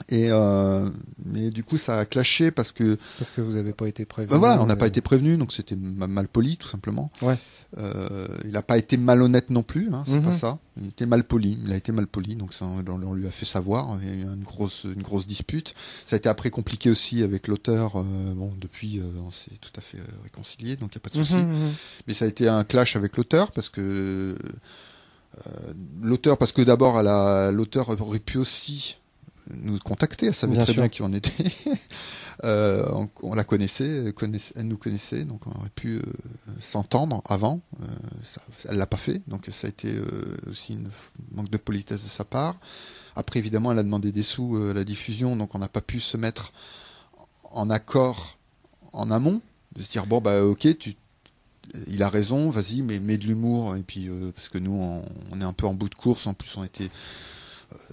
Et euh, mais du coup ça a clashé parce que parce que vous n'avez pas été prévenu. Ben voilà, on n'a pas été prévenu, donc c'était mal poli tout simplement. Ouais. Euh, il n'a pas été malhonnête non plus, hein, c'est pas mhm. ça. Il était mal poli, il a été mal poli, donc ça, on, lui a fait savoir. Il y a eu une grosse une grosse dispute. Ça a été après compliqué aussi avec l'auteur. Euh, bon, depuis on s'est tout à fait réconcilié, donc il n'y a pas de souci. Mhm, mais ça a été un clash avec l'auteur parce que l'auteur parce que d'abord l'auteur aurait pu aussi nous contacter, elle savait très bien qui on était. euh, on, la connaissait, elle nous connaissait, donc on aurait pu euh, s'entendre avant. Euh, ça, elle l'a pas fait, donc ça a été euh, aussi une manque de politesse de sa part. Après, évidemment, elle a demandé des sous à la diffusion, donc on n'a pas pu se mettre en accord en amont, de se dire bon bah ok, tu il a raison, vas-y, mais mets de l'humour. Et puis, parce que nous, on, on, est un peu en bout de course. En plus, on était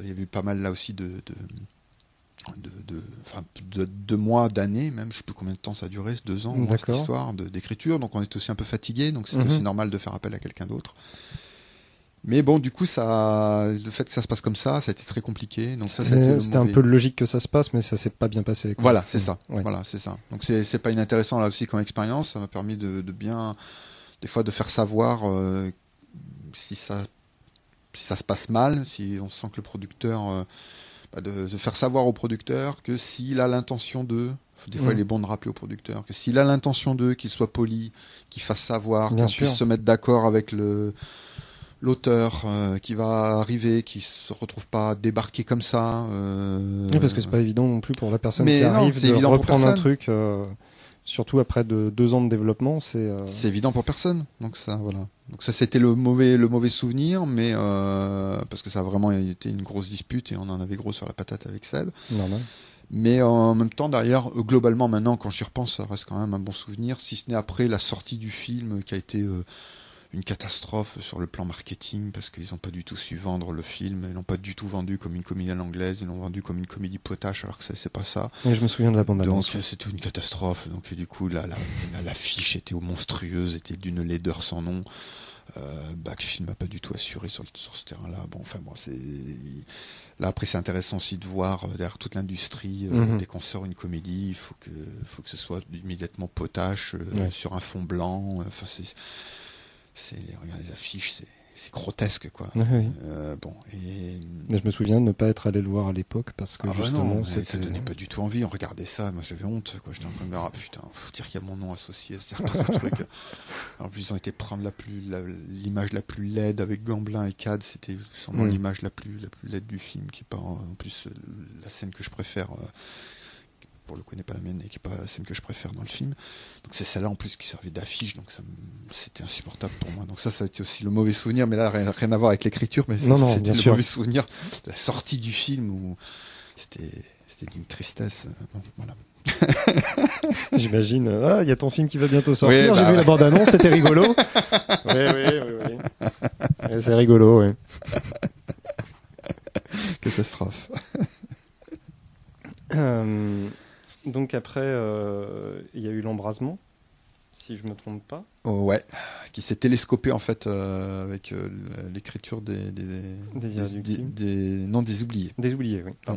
il y a eu pas mal là aussi de, de, de, enfin, de deux mois, d'années même, je sais plus combien de temps ça a duré, deux ans, cette histoire d'écriture, donc on est aussi un peu fatigué, donc c'est aussi mhm. normal de faire appel à quelqu'un d'autre. Mais bon, du coup, ça, le fait que ça se passe comme ça, ça a été très compliqué. Donc c'était un peu logique que ça se passe, mais ça s'est pas bien passé. Voilà, c'est ça. Voilà, c'est ça. Donc c'est pas inintéressant là aussi comme expérience. Ça m'a permis de, bien, des fois, de faire savoir euh, si ça si ça se passe mal, si on sent que le producteur, euh, bah, de, faire savoir au producteur que s'il a l'intention de, des fois il est bon de rappeler au producteur, que s'il a l'intention de, qu'il soit poli, qu'il fasse savoir, qu'il puisse se mettre d'accord avec le l'auteur euh, qui va arriver, qui se retrouve pas débarquer comme ça. Euh, oui, parce que c'est pas évident non plus pour la personne qui arrive de reprendre un truc. Surtout après de deux ans de développement, c'est. C'est évident pour personne. Donc ça, voilà. Donc ça c'était le mauvais le mauvais souvenir, mais euh, parce que ça a vraiment été une grosse dispute et on en avait gros sur la patate avec Seb. Normal. Mais en même temps, derrière, globalement, maintenant, quand j'y repense, ça reste quand même un bon souvenir, si ce n'est après la sortie du film qui a été une catastrophe sur le plan marketing parce qu'ils n'ont pas du tout su vendre le film, ils l'ont pas du tout vendu comme une comédie à l'anglaise, ils l'ont vendu comme une comédie potache alors que c'est pas ça. je me souviens de la bande annonce. Donc c'était une catastrophe. Donc du coup la, la, fiche était monstrueuse, était d'une laideur sans nom. Euh, Backfilm n'a pas du tout assuré sur, sur ce terrain-là. Bon, enfin bon, c'est là après c'est intéressant aussi de voir euh, derrière toute l'industrie euh, mhm. dès qu'on sort une comédie, il faut que faut que ce soit immédiatement potache euh, sur un fond blanc. Enfin c'est c'est regarde les affiches, c'est c'est grotesque quoi. Euh, bon et... je me souviens de ne pas être allé le voir à l'époque parce que ah bah justement ça donnait pas du tout envie. On regardait ça, moi j'avais honte quoi. J'étais en train de me dire ah, putain, faut dire qu'il y a mon nom associé à ce truc. En plus ils ont été prendre la plus l'image la, plus laide avec Gamblin et Cad. C'était sûrement l'image la plus la plus laide du film qui est pas en, plus la scène que je préfère. Euh, pour le coup n'est pas la mienne et qui n'est pas celle que je préfère dans le film. Donc c'est celle-là en plus qui servait d'affiche, donc c'était insupportable pour moi. Donc ça, ça a été aussi le mauvais souvenir, mais là rien, rien à voir avec l'écriture, mais c'était le mauvais souvenir de la sortie du film où c'était d'une tristesse. Euh, voilà. J'imagine. Ah, il y a ton film qui va bientôt sortir. J'ai bah vu la bande-annonce, c'était rigolo. oui, oui, oui, oui. C'est rigolo, oui. Catastrophe. Euh, donc après, euh, il y a eu l'embrasement, si je me trompe pas. Oh, ouais, qui s'est télescopé en fait euh, avec euh, l'écriture des des, des, non des oubliés. Des oubliés, oui.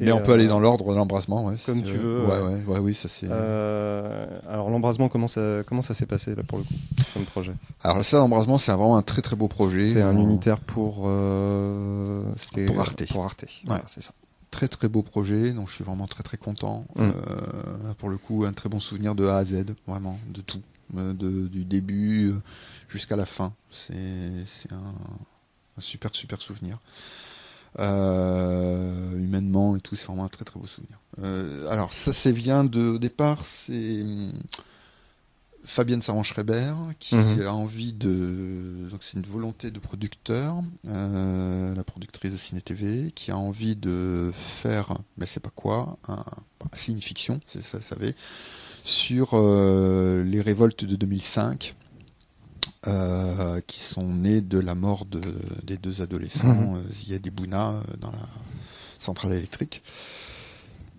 Mais on peut aller dans l'ordre de l'embrasement, ouais, comme tu veux. Ouais, ouais, ouais, oui, ça c'est. alors l'embrasement, comment ça comment ça s'est passé là pour le coup, comme projet? Alors ça, l'embrasement, c'est vraiment un très très beau projet. C'est un unitaire pour. pour Arte. Pour Arte. Ouais, c'est ça très très beau projet, donc je suis vraiment très très content. Mm. Euh, pour le coup, un très bon souvenir de A à Z, vraiment, de tout, euh, de, du début euh, jusqu'à la fin. C'est un, un, super super souvenir. humainement et tout, c'est vraiment un très très beau souvenir. alors ça, c'est vient de au départ, c'est Fabienne Saran-Schreiber qui mhm. a envie de donc c'est une volonté de producteur euh, la productrice de Ciné TV qui a envie de faire mais c'est pas quoi un, c'est une fiction c'est ça vous savez sur euh, les révoltes de 2005 euh, qui sont nées de la mort de, des deux adolescents mmh. Ziad et Bouna dans la centrale électrique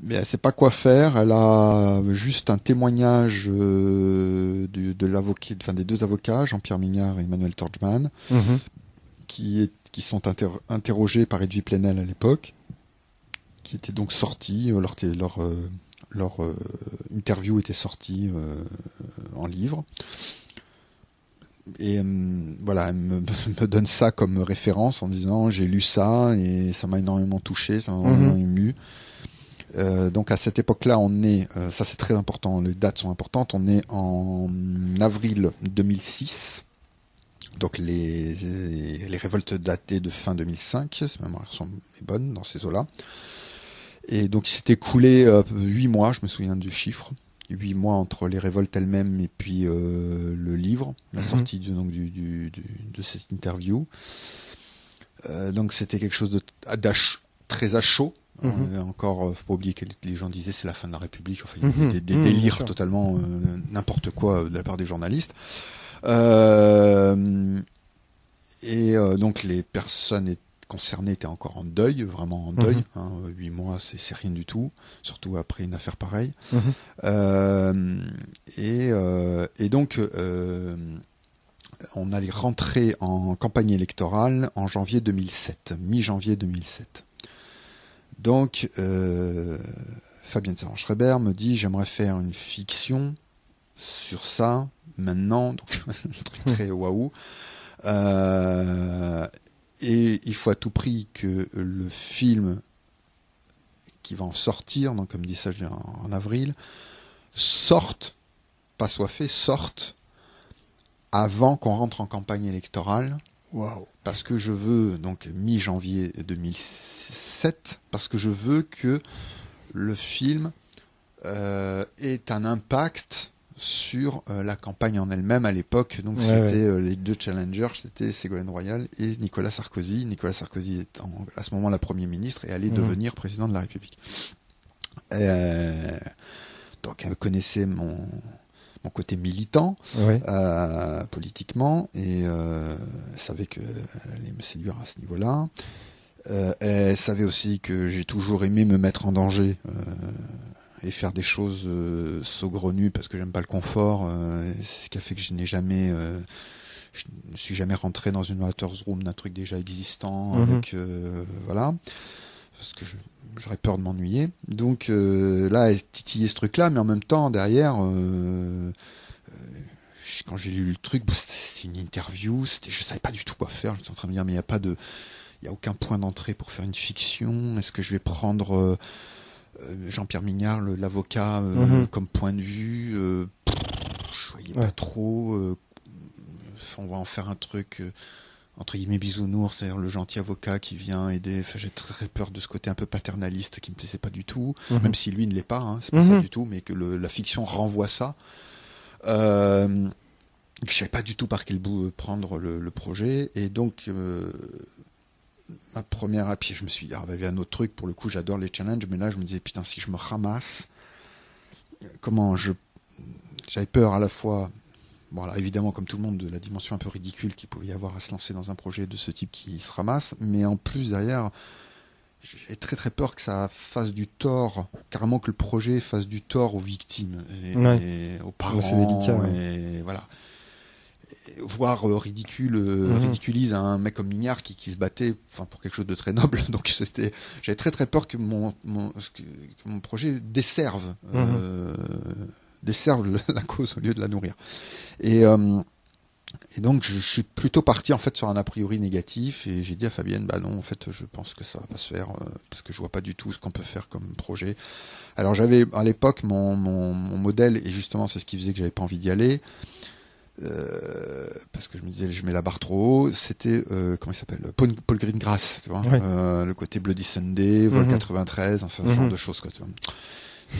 mais elle sait pas quoi faire. Elle a juste un témoignage euh, de l'avocat, enfin des deux avocats, Jean-Pierre Mignard et Emmanuel Torchman, mhm. qui, qui sont interrogés par Edwy Plenel à l'époque, qui étaient donc sortis. Euh, leur, leur, euh, leur interview était sortie en livre. Et voilà, elle me, me, donne ça comme référence en disant j'ai lu ça et ça m'a énormément touché, ça m'a énormément mhm. ému. Euh, donc à cette époque-là, on est, euh, ça c'est très important, les dates sont importantes, on est en avril 2006. Donc les, les révoltes datées de fin 2005, si ma mémoire sont bonnes dans ces eaux-là. Et donc il s'est écoulé euh, huit mois, je me souviens du chiffre, huit mois entre les révoltes elles-mêmes et puis le livre, la mhm. sortie donc, du, du, de cette interview. donc c'était quelque chose de très à chaud Mhm. Encore, euh, faut pas oublier que les gens disaient c'est la fin de la République. Enfin, il y a mhm. des, mhm, délires totalement euh, n'importe quoi de la part des journalistes. Euh, et donc les personnes concernées étaient encore en deuil, vraiment en deuil. Hein, huit mois, c'est rien du tout, surtout après une affaire pareille. et, et, donc on allait rentrer en campagne électorale en janvier 2007, mi-janvier 2007. Donc, euh, Fabienne Saran-Schreiber me dit j'aimerais faire une fiction sur ça maintenant, donc un truc très waouh. Euh, et il faut à tout prix que le film qui va en sortir, donc comme dit ça en, en avril, sorte, pas soit fait, sorte avant qu'on rentre en campagne électorale. Parce que je veux, donc mi-janvier 2007, parce que je veux que le film euh, ait un impact sur la campagne en elle-même à l'époque. Donc c'était les deux challengers, c'était Ségolène Royal et Nicolas Sarkozy. Nicolas Sarkozy étant à ce moment-là Premier ministre et allait mhm. devenir président de la République. donc elle connaissait mon mon côté militant euh, politiquement et euh, savait qu'elle allait me séduire à ce niveau-là. Euh, elle savait aussi que j'ai toujours aimé me mettre en danger euh, et faire des choses saugrenues parce que j'aime pas le confort. ce qui a fait que je n'ai jamais je ne suis jamais rentré dans une writer's room d'un truc déjà existant mhm. avec voilà parce que j'aurais peur de m'ennuyer. Donc euh, là, elle titillait ce truc-là, mais en même temps, derrière, euh, euh, quand j'ai lu le truc, c'était une interview, c'était, je savais pas du tout quoi faire. Je suis en train de me dire, mais il n'y a pas de, il y a aucun point d'entrée pour faire une fiction. Est-ce que je vais prendre Jean-Pierre Mignard, l'avocat, mhm. comme point de vue Je voyais pas trop. on va en faire un truc entre guillemets bisounours, c'est-à-dire le gentil avocat qui vient aider. Enfin, j'ai très peur de ce côté un peu paternaliste qui me plaisait pas du tout, mhm. même si lui ne l'est pas, hein, c'est pas ça mhm. du tout, mais que la fiction renvoie ça. Euh, je savais pas du tout par quel bout prendre le, projet, et donc euh, ma première, puis je me suis dit, ah, il y un autre truc. Pour le coup, j'adore les challenges, mais là, je me disais putain, si je me ramasse, comment je j'avais peur à la fois Bon, évidemment, comme tout le monde, de la dimension un peu ridicule qu'il pouvait y avoir à se lancer dans un projet de ce type qui se ramasse. Mais en plus, derrière, j'ai très très peur que ça fasse du tort, carrément que le projet fasse du tort aux victimes et, aux parents. C'est délicat. Et voilà. Voire euh, ridicule, euh, mhm. ridiculise un mec comme Mignard qui, qui se battait enfin, pour quelque chose de très noble. Donc c'était, j'avais très très peur que mon, mon, que, mon projet desserve. Mhm. Euh, desservent la cause au lieu de la nourrir. Et, euh, et donc je, suis plutôt parti en fait sur un a priori négatif et j'ai dit à Fabienne bah non en fait je pense que ça va pas se faire euh, parce que je vois pas du tout ce qu'on peut faire comme projet. Alors j'avais à l'époque mon, mon, modèle et justement c'est ce qui faisait que j'avais pas envie d'y aller. Euh, parce que je me disais je mets la barre trop haut, c'était comment il s'appelle Paul, Paul Greengrass, tu vois, le côté Bloody Sunday, Vol 93, mhm. enfin ce genre mhm. de choses quoi. Tu vois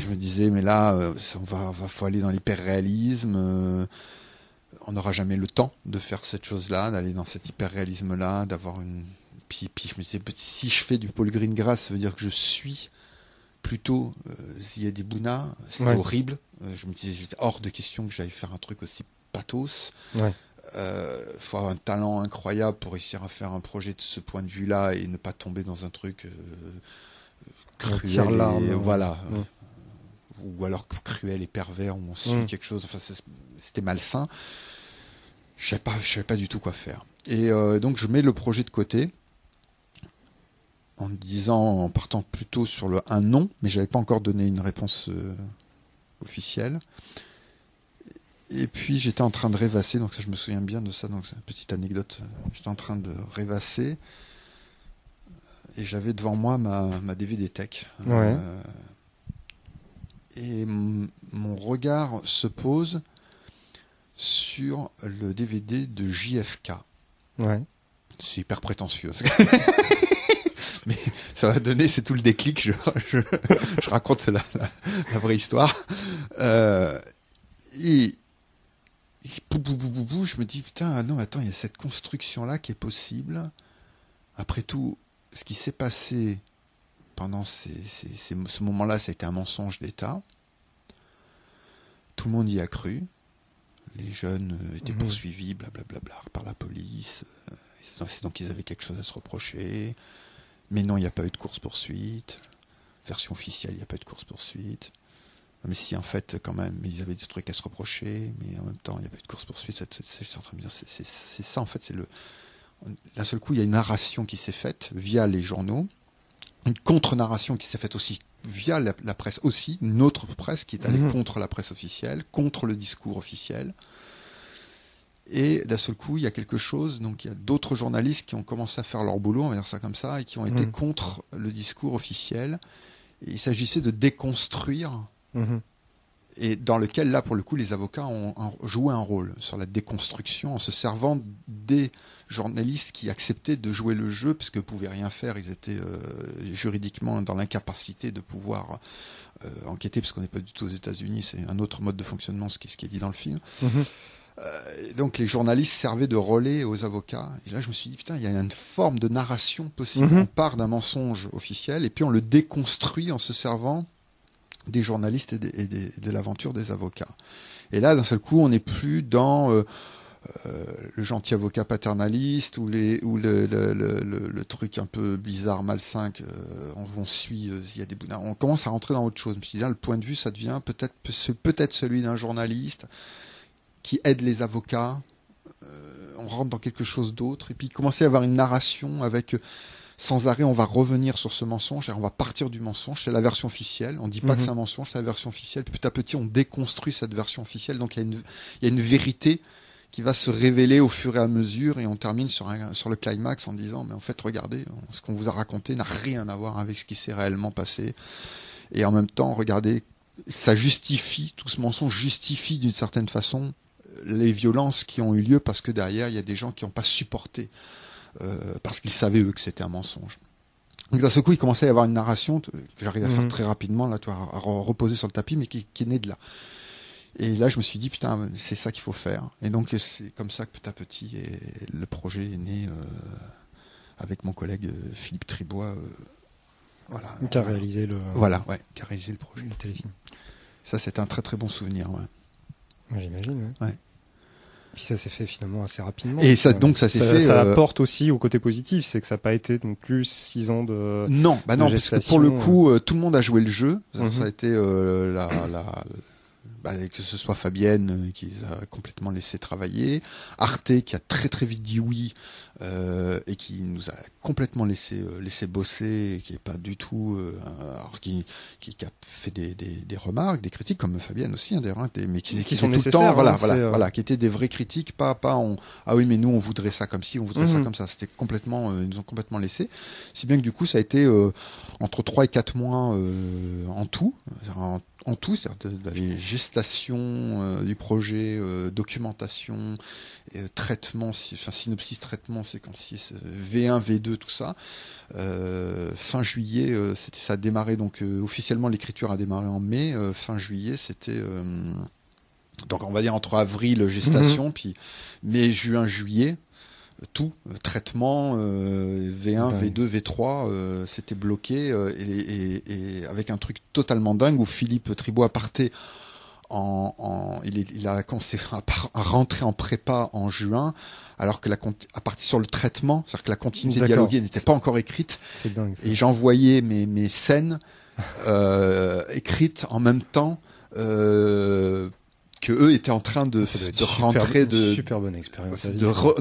je me disais, mais là, euh, on va, va faut aller dans l'hyperréalisme. Euh, on n'aura jamais le temps de faire cette chose-là, d'aller dans cet hyperréalisme-là, d'avoir une. Puis, puis je me disais, si je fais du Paul Greengrass, ça veut dire que je suis plutôt euh, des Bouna. C'est horrible. Euh, je me disais, j'étais hors de question que j'aille faire un truc aussi pathos. Ouais. Euh, faut avoir un talent incroyable pour réussir à faire un projet de ce point de vue-là et ne pas tomber dans un truc cruel. voilà ou alors cruel et pervers, où on suit mm. quelque chose. Enfin, c'était malsain. Je savais pas, je savais pas du tout quoi faire. Et euh, donc je mets le projet de côté en disant, en partant plutôt sur le un non, mais j'avais pas encore donné une réponse euh, officielle. Et puis j'étais en train de rêvasser, donc ça je me souviens bien de ça, donc c'est une petite anecdote. J'étais en train de rêvasser et j'avais devant moi ma, ma DVD Tech. Ouais. Euh, et mon regard se pose sur le DVD de JFK. Ouais. C'est hyper prétentieux. Mais ça va donner, c'est tout le déclic. Je, je, raconte la, la, vraie histoire. Euh, et, je me dis, putain, non, attends, il y a cette construction-là qui est possible. Après tout, ce qui s'est passé pendant ce moment-là, ça a été un mensonge d'État. Tout le monde y a cru. Les jeunes euh, étaient mhm. poursuivis, blablabla, par la police. Euh, c'est donc qu'ils avaient quelque chose à se reprocher. Mais non, il n'y a pas eu de course-poursuite. Version officielle, il n'y a pas eu de course-poursuite. Mais si, en fait, quand même, ils avaient des trucs à se reprocher, mais en même temps, il n'y a eu de course-poursuite. C'est en train de dire, c'est ça, en fait, c'est le. D'un seul coup, il y a une narration qui s'est faite via les journaux une contre-narration qui s'est faite aussi via la, presse aussi, une autre presse qui est allée mhm. contre la presse officielle, contre le discours officiel. Et d'un seul coup, il y a quelque chose, donc il y a d'autres journalistes qui ont commencé à faire leur boulot, on va dire ça comme ça, et qui ont été mhm. contre le discours officiel. Et il s'agissait de déconstruire. Mhm. et dans lequel, là, pour le coup, les avocats ont, joué un rôle sur la déconstruction en se servant des journalistes qui acceptaient de jouer le jeu, parce qu'ils ne pouvaient rien faire, ils étaient euh, juridiquement dans l'incapacité de pouvoir euh, enquêter, parce qu'on n'est pas du tout aux États-Unis, c'est un autre mode de fonctionnement, ce qui, ce qui est dit dans le film. Mm-hmm. Euh, donc les journalistes servaient de relais aux avocats. Et là, je me suis dit, putain, il y a une forme de narration possible. Mm-hmm. On part d'un mensonge officiel et puis on le déconstruit en se servant des journalistes et, de l'aventure des avocats. Et là, d'un seul coup, on n'est plus dans euh, euh, le gentil avocat paternaliste ou, le, truc un peu bizarre, malsain, euh, on, suit, il y a des On commence à rentrer dans autre chose. Je me suis dit, le point de vue, ça devient peut-être celui d'un journaliste qui aide les avocats. on rentre dans quelque chose d'autre. Et puis, commencer à avoir une narration avec sans arrêt, on va revenir sur ce mensonge et on va partir du mensonge. C'est la version officielle. On ne dit pas que mhm. c'est un mensonge, c'est la version officielle. Petit à petit, on déconstruit cette version officielle. Donc, il y, a une, vérité qui va se révéler au fur et à mesure et on termine sur, sur le climax en disant, mais en fait, regardez, ce qu'on vous a raconté n'a rien à voir avec ce qui s'est réellement passé. Et en même temps, regardez, ça justifie, tout ce mensonge justifie d'une certaine façon les violences qui ont eu lieu parce que derrière, il y a des gens qui n'ont pas supporté parce qu'ils savaient eux que c'était un mensonge. Donc d'un seul coup, il commençait à y avoir une narration que j'arrive à faire mhm. très rapidement, là, à reposer sur le tapis, mais qui, qui est née de là. Et là, je me suis dit, putain, c'est ça qu'il faut faire. Et donc, c'est comme ça que petit à petit, le projet est né euh, avec mon collègue euh, Philippe Tribois. voilà. Qui a réalisé le. Voilà, ouais, qui a réalisé le projet. Le téléfilm. Ça, c'est un très très bon souvenir, ouais. J'imagine. ouais. Puis ça s'est fait finalement assez rapidement. Et ça, donc ça s'est fait. Ça euh, apporte aussi au côté positif, c'est que ça n'a pas été non plus six ans de. Non, bah non, parce que pour le coup, euh, tout le monde a joué le jeu. Ça, mhm. a été euh, la, la, que ce soit Fabienne qui a complètement laissé travailler, Arte qui a très très vite dit oui euh, et qui nous a complètement laissé euh, laissé bosser, et qui est pas du tout, euh, qui, qui, qui, a fait des, des, des, remarques, des critiques comme Fabienne aussi, hein, d'ailleurs, hein, mais qui, qui, sont tout le temps, voilà, hein, voilà, euh, voilà, qui étaient des vraies critiques, pas pas on, ah oui mais nous on voudrait ça comme ci, on voudrait ça mhm. comme ça, c'était complètement, ils nous ont complètement laissé, si bien que du coup ça a été entre 3 et 4 mois en tout, en en tout, c'est-à-dire de, la gestation euh, du projet, euh, documentation, euh, traitement, enfin synopsis, traitement, séquences V1, V2, tout ça. fin juillet, c'était ça a démarré donc officiellement l'écriture a démarré en mai. fin juillet, c'était donc on va dire entre avril gestation, mhm. puis mai, juin, juillet tout, euh, traitement, V1, V2, V3, c'était bloqué euh, et, avec un truc totalement dingue où Philippe Tribois partait en, il, a commencé à, rentrer en prépa en juin, alors que la à partir sur le traitement, c'est-à-dire que la continuité dialoguée n'était pas encore écrite. Et j'envoyais mes, mes scènes euh, écrites en même temps que eux étaient en train de, de rentrer de super bonne expérience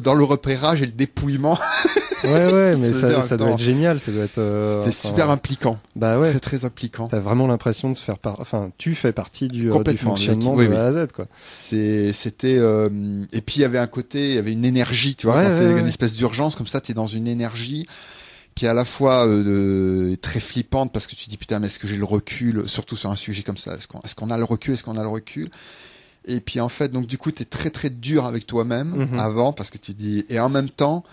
dans le repérage et le dépouillement. ouais ouais, mais ça, ça doit être génial, ça doit être. Euh, C'était super impliquant. Bah ouais, très très impliquant. T'as vraiment l'impression de faire part, enfin, tu fais partie du, euh, du fonctionnement de A à Z quoi. C'est c'était euh, et puis il y avait un côté, il y avait une énergie, tu vois, quand c'est une espèce d'urgence comme ça, t'es dans une énergie qui est à la fois euh, très flippante parce que tu te dis putain mais est-ce que j'ai le recul surtout sur un sujet comme ça? Est-ce qu'on est-ce qu'on a le recul? Est-ce qu'on a le recul? Et puis en fait, donc du coup, tu es très très dur avec toi-même mhm. avant parce que tu dis et en même temps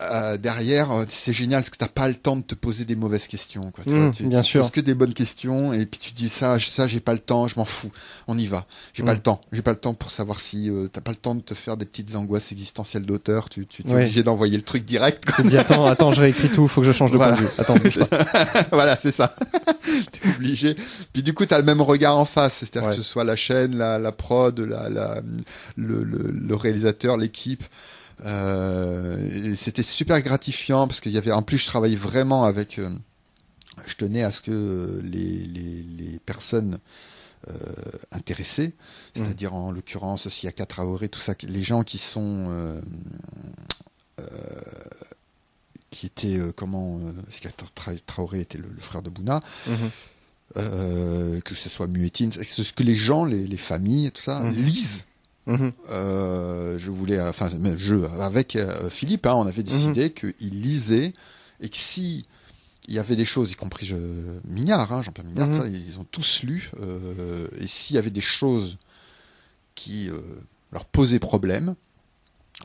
euh, derrière, euh, c'est génial parce que t'as pas le temps de te poser des mauvaises questions. Quoi, tu, mmh, tu, bien sûr. Poses que des bonnes questions et puis tu dis ça, ça j'ai pas le temps, je m'en fous, on y va. J'ai pas mmh. le temps, j'ai pas le temps pour savoir si euh, t'as pas le temps de te faire des petites angoisses existentielles d'auteur. Tu, tu es obligé d'envoyer le truc direct. Tu te dis attends, attends, je réécris tout, faut que je change de point de vue. Attends, voilà, c'est ça. T'es obligé. Puis du coup, t'as le même regard en face, c'est-à-dire que ce soit la chaîne, la, la prod, la, la le, le, le réalisateur, l'équipe. Euh, c'était super gratifiant parce qu'il y avait en plus je travaillais vraiment avec euh, je tenais à ce que les, les, les personnes euh, intéressées, mmh. c'est-à-dire en l'occurrence s'il y a quatre tout ça, les gens qui sont euh, euh, qui étaient comment Traoré était le, le, frère de Bouna, mmh. que ce soit Muettine, ce que les gens, les, les familles, tout ça, mmh. lisent Mhm. Euh, je voulais, enfin, je avec euh, Philippe, hein, on avait décidé mhm. qu'il lisait et que si il y avait des choses, y compris je, Mignard, hein, Jean-Pierre Mignard, mhm. ils ont tous lu. et s'il y avait des choses qui leur posaient problème,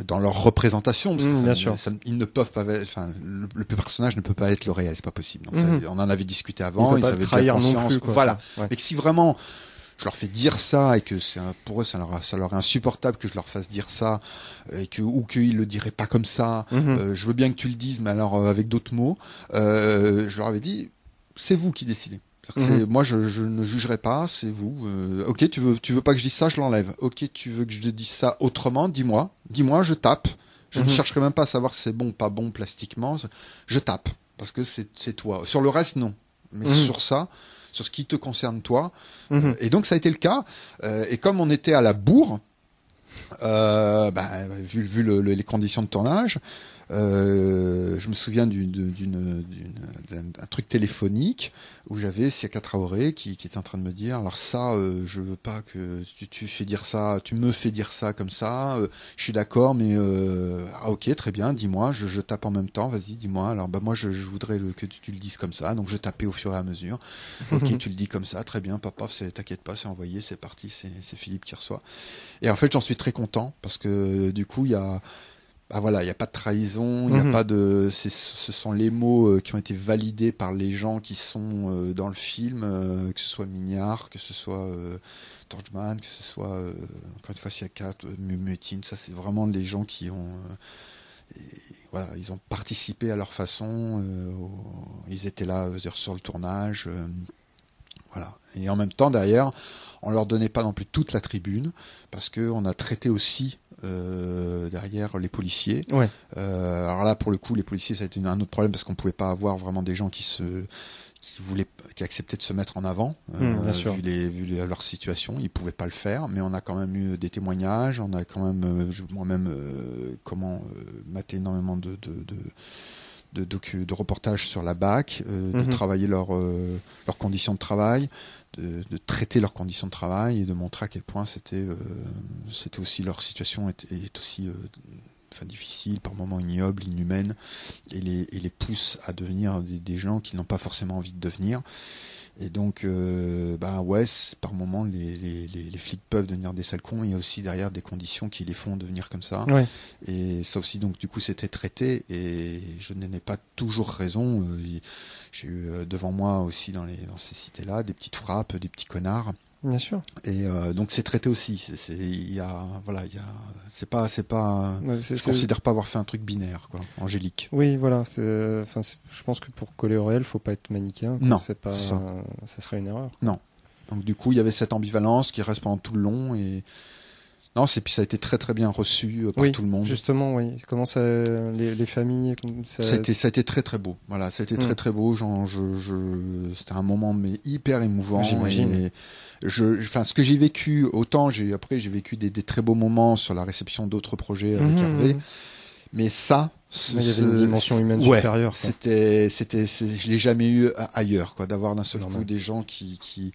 dans leur représentation, parce mmh, bien sûr. ils ne peuvent pas, enfin, le, personnage ne peut pas être le réel, c'est pas possible. Donc, mmh. on en avait discuté avant, ils avaient trahir non plus, Voilà. Mais que si vraiment je leur fais dire ça et que c'est pour eux ça leur, ça leur est insupportable que je leur fasse dire ça et que ou qu'ils le diraient pas comme ça, mmh. euh, je veux bien que tu le dises, mais alors euh, avec d'autres mots. Euh, je leur avais dit, c'est vous qui décidez. Mhm. Moi, je, ne jugerai pas, c'est vous. Euh, ok, tu veux, tu veux pas que je dise ça, je l'enlève. Ok, tu veux que je dise ça autrement, dis-moi. Dis-moi, je tape. Je ne mhm. chercherai même pas à savoir si c'est bon ou pas bon plastiquement. Je tape. Parce que c'est toi. Sur le reste, non. Mais mhm. sur ça, sur ce qui te concerne toi. Euh, et donc, ça a été le cas. Euh, et comme on était à la bourre, bah, vu, vu les conditions de tournage, euh, je me souviens d'un truc téléphonique où j'avais Siaka Traoré qui, qui était en train de me dire alors ça euh, je veux pas que tu, tu, fais dire ça tu me fais dire ça comme ça euh, je suis d'accord mais euh, ah ok très bien dis-moi je, je, tape en même temps vas-y dis-moi alors bah moi je, je voudrais le, que tu, le dises comme ça donc je tapais au fur et à mesure. Ok tu le dis comme ça très bien papa t'inquiète pas c'est envoyé c'est parti c'est Philippe qui reçoit. Et en fait j'en suis très content parce que du coup il y a ah voilà, il n'y a pas de trahison, il n'y a mhm. pas de. Ce sont les mots euh, qui ont été validés par les gens qui sont euh, dans le film, euh, que ce soit Mignard, que ce soit Torchman, que ce soit encore une fois Siaka, Mutine, ça c'est vraiment les gens qui ont. voilà, ils ont participé à leur façon, ils étaient là sur le tournage. voilà. Et en même temps, derrière, on leur donnait pas non plus toute la tribune, parce qu'on a traité aussi euh, derrière les policiers. Euh, alors là, pour le coup, les policiers, ça a été un autre problème parce qu'on pouvait pas avoir vraiment des gens qui se qui voulaient, qui acceptaient de se mettre en avant, euh, mmh, vu, les, vu leur situation, ils pouvaient pas le faire, mais on a quand même eu des témoignages, on a quand même, moi-même, comment maté énormément de, de, de de, de reportages sur la BAC, de mmh. travailler leur, leurs conditions de travail, de, traiter leurs conditions de travail et de montrer à quel point c'était euh, c'était aussi leur situation est, est aussi euh, enfin difficile, par moments ignoble, inhumaine, et les, et les pousse à devenir des, gens qui n'ont pas forcément envie de devenir. Et donc, euh, bah ouais, par moments, les, les, les, flics peuvent devenir des sales cons. Il y a aussi derrière des conditions qui les font devenir comme ça. Et ça aussi, donc, du coup, c'était traité. Et je n'en ai pas toujours raison. Euh, j'ai eu euh, devant moi aussi dans, les, dans ces cités-là des petites frappes, des petits connards. Bien sûr. Et euh, donc c'est traité aussi. Il y a voilà, il y a c'est pas c'est pas. je considère pas avoir fait un truc binaire quoi, angélique. Oui, voilà. Enfin, je pense que pour coller au réel, faut pas être manichéen. Non, c'est pas. Ça. ça. serait une erreur. Non. Donc du coup, il y avait cette ambivalence qui reste pendant tout le long et non, c'est puis ça a été très très bien reçu euh, par tout le monde. Justement, oui. Comment ça, les, les familles, ça... ça... a été ça a été très très beau. Voilà, ça a été très mm. très beau. Genre, je, je c'était un moment mais hyper émouvant. J'imagine. Je, enfin, ce que j'ai vécu, autant j'ai après j'ai vécu des, des, très beaux moments sur la réception d'autres projets avec mm-hmm, Hervé, mais ça, il y avait une dimension humaine supérieure. C'était, c'était, je l'ai jamais eu ailleurs, quoi, d'avoir d'un seul coup des gens qui, qui,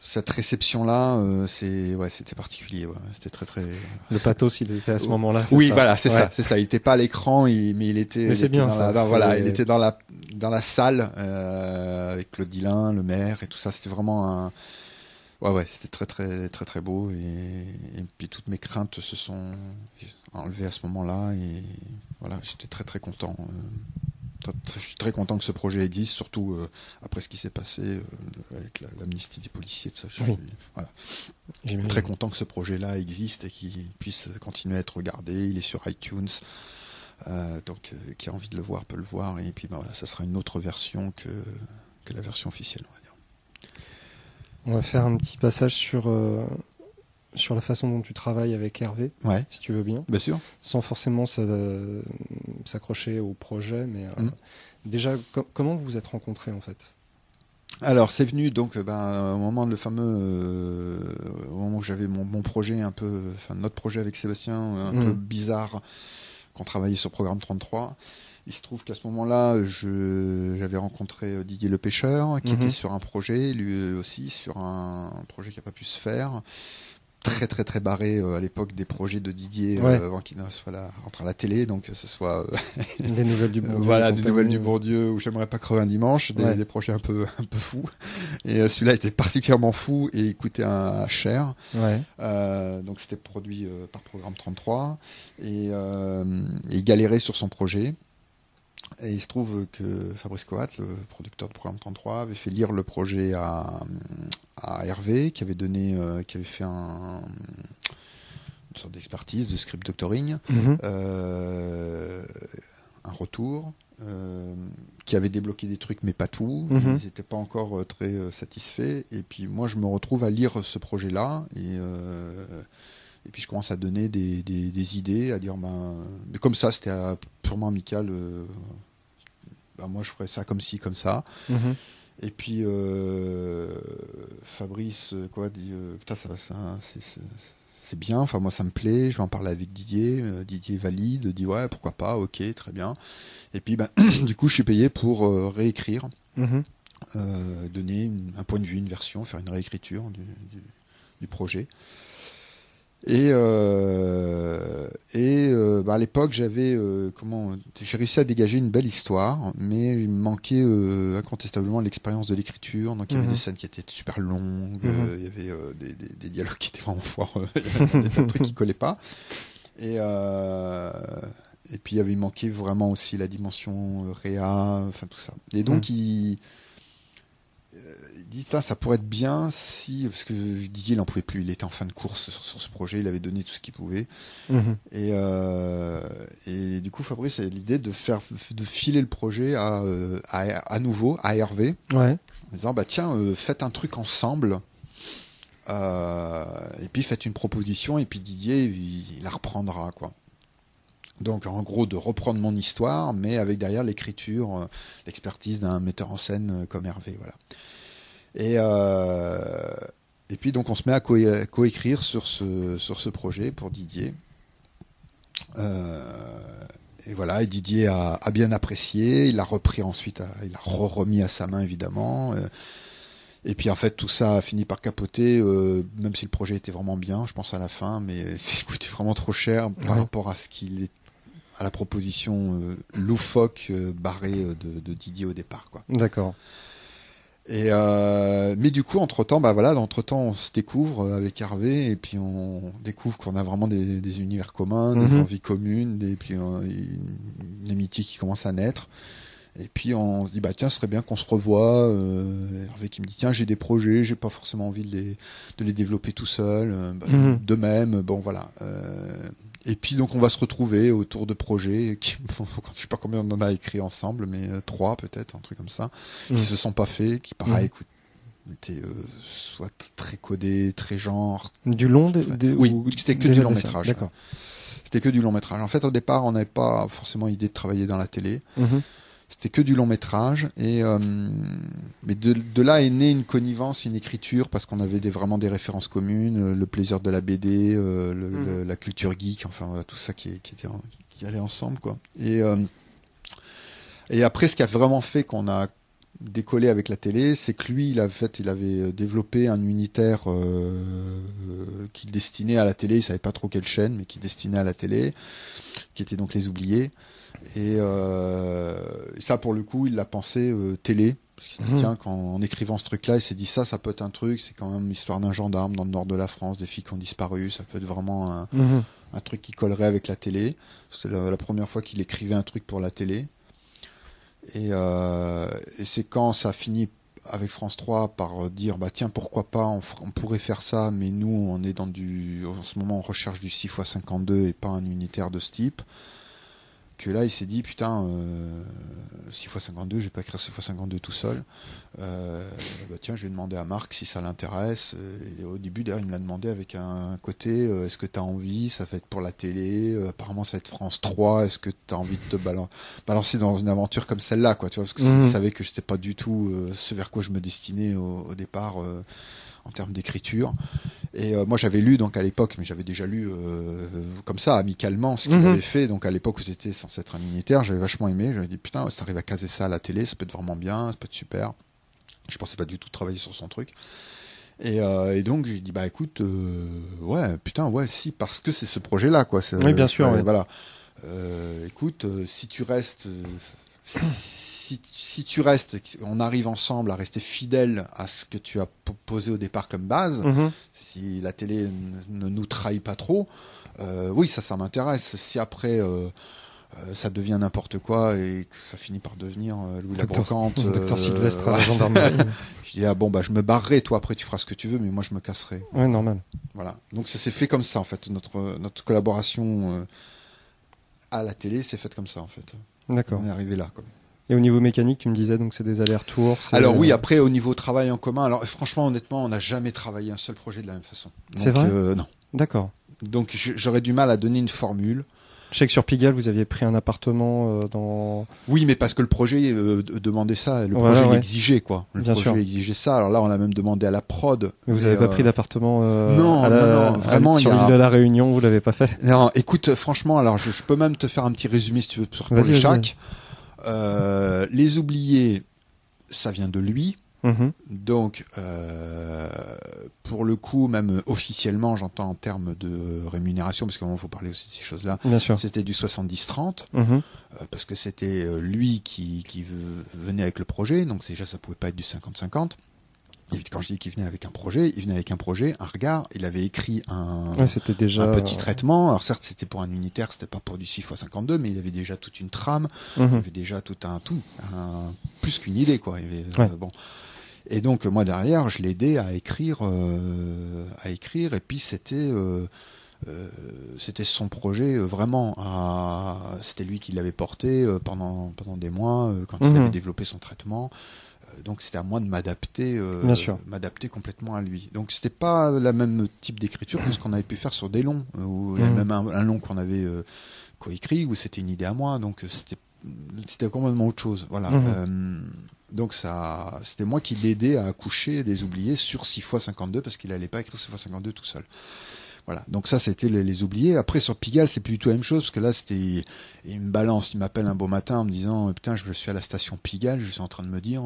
cette réception là euh, c'est ouais c'était particulier ouais. c'était très très le pathos il était à ce moment-là oui voilà c'est ça c'est ça. Il était pas à l'écran mais il était mais c'est bien dans voilà il était dans la dans la salle euh, avec Claude Dillin le maire et tout ça. C'était vraiment un ouais ouais c'était très très très très beau et, et puis toutes mes craintes se sont enlevées à ce moment-là et voilà j'étais très très content euh je suis très content que ce projet existe, surtout euh, après ce qui s'est passé euh, avec l'amnistie des policiers. ça. Je suis très content que ce projet-là existe et qu'il puisse continuer à être regardé. Il est sur iTunes. Euh, donc, qui a envie de le voir peut le voir. Et puis, bah, ça sera une autre version que, que la version officielle. On va faire un petit passage sur sur la façon dont tu travailles avec Hervé, si tu veux bien. Bien sûr. Sans forcément s'accrocher au projet, mais euh, mm. déjà, comment vous vous êtes rencontrés en fait? Alors c'est venu donc euh, ben, au moment de le fameux euh, au moment où j'avais mon, projet un peu enfin notre projet avec Sébastien un peu mm. bizarre qu'on travaillait sur programme 33 il se trouve qu'à ce moment-là j'avais rencontré Didier le pêcheur qui mm-hmm. était sur un projet lui aussi sur un projet qui n'a pas pu se faire très très très barré à l'époque des projets de Didier avant qu'il ne soit là, rentre à la télé, donc que ce soit des nouvelles du bon Dieu, voilà des nouvelles du bon Dieu ou j'aimerais pas crever un dimanche, des, projets un peu un peu fous. Et celui-là était particulièrement fou et coûtait un cher. donc c'était produit par Programme 33 et, et il galérait sur son projet. Et il se trouve que Fabrice Coat, le producteur de Programme 33, avait fait lire le projet à, à Hervé, qui avait donné, euh, qui avait fait un, une sorte d'expertise, de script doctoring, mhm. euh, un retour, euh, qui avait débloqué des trucs, mais pas tout. Mhm. Ils n'étaient pas encore très satisfaits. Et puis moi, je me retrouve à lire ce projet-là et et puis je commence à donner des, des, idées, à dire, ben, mais comme ça, c'était purement amical. Ben, moi, je ferais ça comme ci, comme ça. Mhm. Et puis euh, Fabrice, quoi, dit, euh, putain, ça, ça c'est bien. Enfin, moi, ça me plaît. Je vais en parler avec Didier. Euh, Didier valide, dit ouais, pourquoi pas, ok, très bien. Et puis, ben, du coup, je suis payé pour réécrire, mhm. donner un point de vue, une version, faire une réécriture du projet. Et, euh, et euh, bah à l'époque, j'avais euh, comment j'ai réussi à dégager une belle histoire, mais il me manquait euh, incontestablement l'expérience de l'écriture. Donc il y avait mhm. des scènes qui étaient super longues, mhm. il y avait des, des, des, dialogues qui étaient vraiment il y avait des trucs qui collaient pas. Et et puis il, avait, il manquait vraiment aussi la dimension réa, enfin tout ça. Et donc mhm. il dit ça pourrait être bien si parce que Didier il en pouvait plus il était en fin de course sur, ce projet il avait donné tout ce qu'il pouvait mhm. et, euh, et du coup Fabrice a l'idée de faire de filer le projet à, euh, à, nouveau à Hervé ouais. en disant bah tiens euh, faites un truc ensemble et puis faites une proposition et puis Didier il, la reprendra quoi donc en gros de reprendre mon histoire, mais avec derrière l'écriture, l'expertise d'un metteur en scène comme Hervé. Voilà. Et, euh, et puis donc on se met à coécrire sur ce, sur ce projet pour Didier. Euh, et voilà, et Didier a, bien apprécié, il l'a repris ensuite, il l'a remis à sa main évidemment. Euh, et puis en fait tout ça a fini par capoter, même si le projet était vraiment bien, je pense à la fin, mais il coûtait vraiment trop cher par rapport à ce qu'il est à la proposition loufoque barrée de, de, Didier au départ. D'accord. Et euh, mais du coup, entre temps, bah voilà, entre temps, on se découvre euh, avec Hervé et puis on découvre qu'on a vraiment des, des, univers communs, des mhm. envies communes, et puis euh, une, amitié qui commence à naître. Et puis on se dit bah tiens, ce serait bien qu'on se revoie. Euh, Hervé qui me dit tiens, j'ai des projets, j'ai pas forcément envie de les de les développer tout seul. Euh, bah, mhm. De même, bon voilà. Et puis donc on va se retrouver autour de projets qui, je sais pas combien on en a écrit ensemble, mais euh, trois peut-être, un truc comme ça, qui mmh. se sont pas faits, qui pareil, mmh. écoute, étaient euh, soit très codés, très genre. Du long, oui, c'était que du long métrage. C'était que du long métrage. En fait, au départ, on n'avait pas forcément idée de travailler dans la télé. Mmh c'était que du long métrage et euh, mais de, de, là est née une connivence une écriture parce qu'on avait des, vraiment des références communes euh, le plaisir de la BD euh, le, mmh. la culture geek enfin tout ça qui, qui était qui allait ensemble quoi. Et et après ce qui a vraiment fait qu'on a décollé avec la télé c'est que lui il avait fait il avait développé un unitaire qui destinait à la télé. Il savait pas trop quelle chaîne mais qui destinait à la télé qui était donc les oubliés et euh, ça, pour le coup, il l'a pensé euh, télé. Parce qu'il mmh. tiens, quand, en écrivant ce truc-là, il s'est dit ça, ça peut être un truc, c'est quand même l'histoire d'un gendarme dans le nord de la France, des filles qui ont disparu, ça peut être vraiment un, mmh. un truc qui collerait avec la télé. C'est la, première fois qu'il écrivait un truc pour la télé. Et, euh, et c'est quand ça finit avec France 3 par dire bah tiens pourquoi pas on, on, pourrait faire ça mais nous on est dans du en ce moment on recherche du 6 x 52 et pas un unitaire de ce type que là il s'est dit putain euh, 6 x 52 je vais pas écrire 6 x 52 tout seul. Euh, bah tiens je vais demander à Marc si ça l'intéresse. Et au début d'ailleurs il me l'a demandé avec un côté euh, est-ce que tu as envie? Ça va être pour la télé. Euh, apparemment ça va être France 3 est-ce que tu as envie de te balancer dans une aventure comme celle-là quoi? Tu vois parce que mmh. savait que j'étais pas du tout euh, ce vers quoi je me destinais au, au départ en termes d'écriture. Et euh, moi j'avais lu donc à l'époque, mais j'avais déjà lu euh, comme ça amicalement ce qu'il mhm. avait fait. Donc à l'époque où c'était censé être un unitaire, j'avais vachement aimé. J'avais dit putain, si t'arrives à caser ça à la télé, ça peut être vraiment bien, ça peut être super. Je pensais pas du tout travailler sur son truc. Et, euh, et, donc j'ai dit bah écoute, ouais, putain, ouais, si, parce que c'est ce projet-là, quoi. Oui, bien sûr. Voilà. Écoute, si tu restes, si, si, tu restes, on arrive ensemble à rester fidèle à ce que tu as posé au départ comme base. Mm-hmm. Si la télé ne nous trahit pas trop, oui, ça, ça m'intéresse. Si après euh, ça devient n'importe quoi et que ça finit par devenir euh, Louis la Brocante. Docteur Sylvestre à la gendarmerie. je dis ah bon bah je me barrerai, toi après tu feras ce que tu veux, mais moi je me casserai. Ouais normal. Voilà. Donc ça s'est fait comme ça en fait. Notre notre collaboration euh, à la télé s'est faite comme ça en fait. D'accord. On est arrivé là. Quoi. Et au niveau mécanique, tu me disais donc c'est des allers-retours. Alors oui, après au niveau travail en commun, alors franchement honnêtement, on n'a jamais travaillé un seul projet de la même façon. C'est vrai. non. D'accord. Donc j'aurais du mal à donner une formule. Je sais que sur Pigalle, vous aviez pris un appartement euh, dans. Oui, mais parce que le projet euh, demandait ça, le projet exigeait quoi. Le Bien projet exigeait ça. Alors là, on a même demandé à la prod. Mais vous n'avez pas pris d'appartement euh, non, non, non, vraiment sur l'île de la Réunion, vous l'avez pas fait. Non, écoute, franchement, alors je, peux même te faire un petit résumé si tu veux sur chaque. Les oubliés, ça vient de lui. Mhm. Donc, euh, pour le coup, même officiellement, j'entends en termes de rémunération, parce qu'il faut parler aussi de ces choses-là. C'était du 70-30, mhm. euh, parce que c'était euh, lui qui, qui, venait avec le projet, donc déjà ça pouvait pas être du 50-50. Quand je dis qu'il venait avec un projet, il venait avec un projet, un regard. Il avait écrit un, déjà... un petit traitement. Alors certes, c'était pour un unitaire, c'était pas pour du 6 x 52, mais il avait déjà toute une trame. Mhm. Il avait déjà tout un tout, un, plus qu'une idée quoi. Il avait, bon. Et donc moi derrière, je l'aidais à écrire, euh, à écrire. Et puis c'était euh, euh, c'était son projet vraiment. C'était lui qui l'avait porté pendant pendant des mois quand il mhm. avait développé son traitement. Donc c'était à moi de m'adapter, m'adapter complètement à lui. Donc c'était pas la même type d'écriture que ce qu'on avait pu faire sur des longs, ou y a mhm. même un, long qu'on avait coécrit où c'était une idée à moi. Donc c'était c'était complètement autre chose. Voilà. Mhm. Donc ça, c'était moi qui l'aidais à accoucher des oubliés sur 6 x 52 parce qu'il allait pas écrire 6 x 52 tout seul. Voilà. Donc ça, c'était les, oubliés. Après, sur Pigalle, c'est plus du tout la même chose parce que là, c'était, il me balance, il m'appelle un beau matin en me disant, putain, je suis à la station Pigalle, je suis en train de me dire,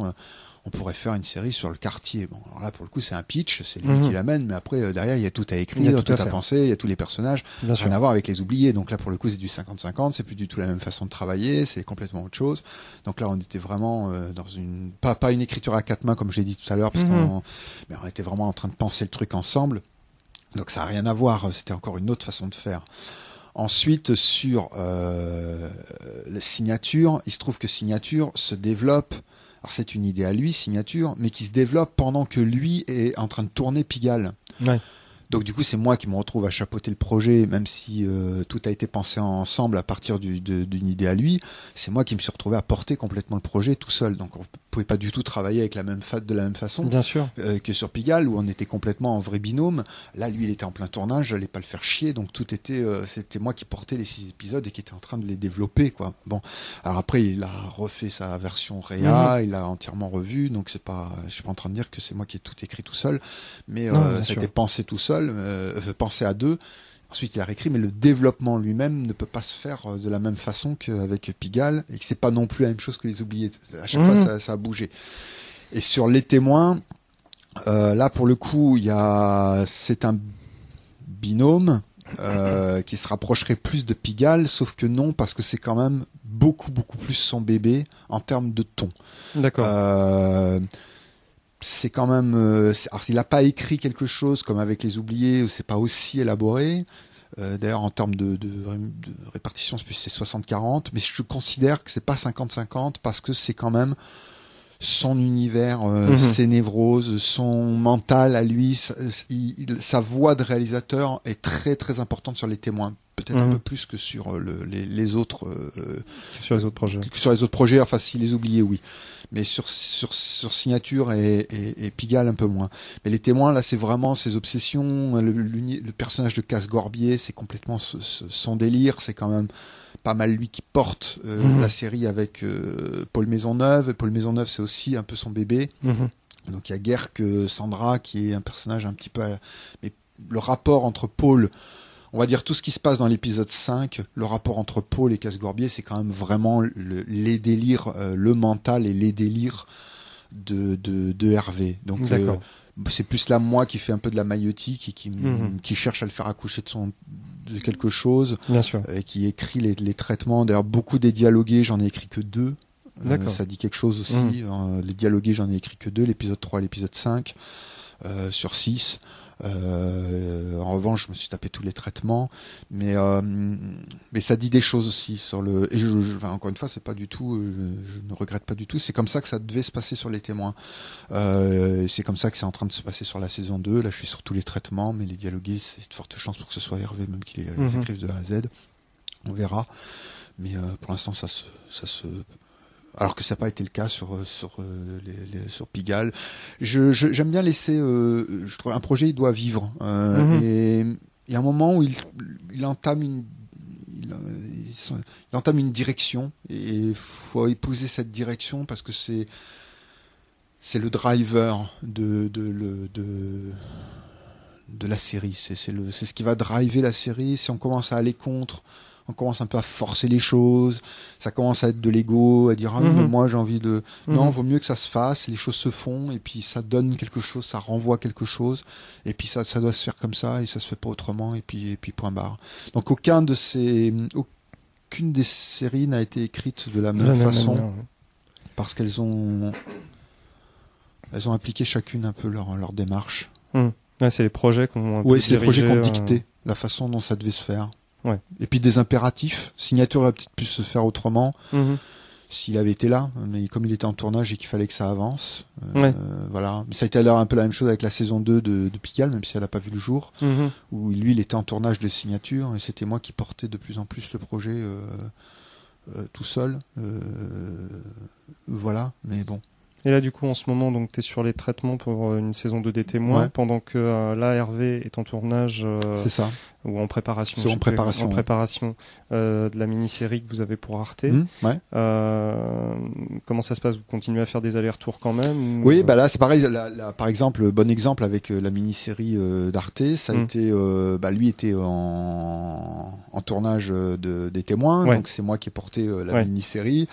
on pourrait faire une série sur le quartier. Bon, alors là, pour le coup, c'est un pitch, c'est lui mhm. qui l'amène, mais après, euh, derrière, il y a tout à écrire, tout, à, penser, il y a tous les personnages. Bien rien à voir avec les oubliés. Donc là, pour le coup, c'est du 50-50, c'est plus du tout la même façon de travailler, c'est complètement autre chose. Donc là, on était vraiment euh, dans une, pas, pas une écriture à quatre mains, comme je l'ai dit tout à l'heure, parce mhm. qu'on, mais on était vraiment en train de penser le truc ensemble. Donc ça n'a rien à voir, c'était encore une autre façon de faire. Ensuite, sur euh, la signature, il se trouve que signature se développe alors c'est une idée à lui, signature, mais qui se développe pendant que lui est en train de tourner Pigalle. Donc du coup, c'est moi qui me retrouve à chapeauter le projet, même si euh, tout a été pensé ensemble à partir d'une idée à lui. C'est moi qui me suis retrouvé à porter complètement le projet tout seul. Donc on pouvait pas du tout travailler avec la même de la même façon Bien sûr. Euh, que sur Pigalle où on était complètement en vrai binôme. Là, lui, il était en plein tournage, j'allais pas le faire chier, donc tout était, euh, c'était moi qui portais les six épisodes et qui était en train de les développer, quoi. Bon, alors après, il a refait sa version réa, mhm. il a entièrement revu, donc c'est pas, je suis pas en train de dire que c'est moi qui ai tout écrit tout seul, mais c'était pensé tout seul euh, penser à deux. Ensuite, il a réécrit, mais le développement lui-même ne peut pas se faire euh, de la même façon qu'avec Pigalle, et que c'est pas non plus la même chose que les oubliés. À chaque fois, mhm. ça, a bougé. Et sur les témoins, euh, là, pour le coup, il y a, c'est un binôme qui se rapprocherait plus de Pigalle, sauf que non, parce que c'est quand même beaucoup, beaucoup plus son bébé en termes de ton. D'accord c'est quand même. Euh, alors, s'il n'a pas écrit quelque chose comme avec les oubliés, c'est pas aussi élaboré. Euh, d'ailleurs, en termes de, de, de répartition, c'est 60-40, mais je considère que c'est pas 50-50 parce que c'est quand même son univers, euh, mhm. ses névroses, son mental à lui, sa, voix de réalisateur est très très importante sur les témoins peut-être un mhm. peu plus que sur le, les, les, autres sur les autres projets sur les autres projets enfin si les oubliés oui mais sur, sur, sur Signature et, et, et, Pigalle un peu moins. Mais les témoins, là, c'est vraiment ses obsessions. Le, le, personnage de Casse-Gorbier, c'est complètement son délire. C'est quand même pas mal lui qui porte euh, mhm. la série avec euh, Paul Maisonneuve. Paul Maisonneuve, c'est aussi un peu son bébé. Mhm. Donc il y a guère que Sandra, qui est un personnage un petit peu... Mais le rapport entre Paul on va dire tout ce qui se passe dans l'épisode 5, le rapport entre Paul et Casse-Gorbier, c'est quand même vraiment les délires, euh, le mental et les délires de, de, de Hervé. Donc euh, c'est plus là moi qui fait un peu de la maïotique et qui, Mhm. qui cherche à le faire accoucher de son de quelque chose Bien sûr. et qui écrit les, les traitements. D'ailleurs, beaucoup des dialogués, j'en ai écrit que deux. Euh, D'accord. ça dit quelque chose aussi. Mhm. Euh, les dialogués, j'en ai écrit que deux, l'épisode 3 et l'épisode 5 euh, sur 6. Euh, en revanche, je me suis tapé tous les traitements, mais euh, mais ça dit des choses aussi sur le. Et je, je- enfin, encore une fois, c'est pas du tout. euh, je ne regrette pas du tout. C'est comme ça que ça devait se passer sur les témoins. Euh, c'est comme ça que c'est en train de se passer sur la saison 2. Là, je suis sur tous les traitements, mais les dialogués, c'est de fortes chances pour que ce soit Hervé même qui les Mhm. écrive de A à Z. On verra. Mais euh, pour l'instant, ça se, ça se. Alors que ça n'a pas été le cas sur euh, sur euh, les, les- sur Pigalle. Je je- j'aime bien laisser. euh, je trouve un projet, il doit vivre. Euh, Mhm. Et il y a un moment où il il entame une il, il il entame une direction et il faut épouser cette direction parce que c'est c'est le driver de de le de de la série. C'est c'est le c'est ce qui va driver la série. Si on commence à aller contre, on commence un peu à forcer les choses. Ça commence à être de l'ego, à dire ah Mhm. mais moi j'ai envie de non, Mhm. vaut mieux que ça se fasse. Les choses se font et puis ça donne quelque chose, ça renvoie quelque chose. Et puis ça ça doit se faire comme ça et ça se fait pas autrement. Et puis et puis point barre. Donc aucun de ces aucune des séries n'a été écrite de la même façon parce qu'elles ont elles ont appliqué chacune un peu leur leur démarche. Ouais, c'est les projets qu'on. Oui, c'est les projets dirigé, qui ont euh, la façon dont ça devait se faire. Ouais. Et puis des impératifs. Signature aurait peut-être pu se faire autrement mhm. s'il avait été là, mais comme il était en tournage et qu'il fallait que ça avance. euh, Ouais. voilà. Mais ça a été alors un peu la même chose avec la saison 2 de, de Pigalle, même si elle n'a pas vu le jour, Mhm. où lui, il était en tournage de signature et c'était moi qui portais de plus en plus le projet euh, euh, tout seul. Voilà, mais bon. Et là, du coup, en ce moment, donc, tu es sur les traitements pour euh, une saison 2 des témoins, Ouais. pendant que euh, là, Hervé est en tournage euh, C'est ça. ou en préparation. En préparation, En ouais. préparation euh, de la mini-série que vous avez pour Arte. Hum, ouais. Euh, comment ça se passe? Vous continuez à faire des allers-retours quand même ou- Oui, bah là c'est pareil. Là, là, par exemple, bon exemple avec la mini-série d'Arte, ça a Mm. été, bah lui était en, en tournage de, des témoins, Ouais. donc c'est moi qui ai porté la mini-série.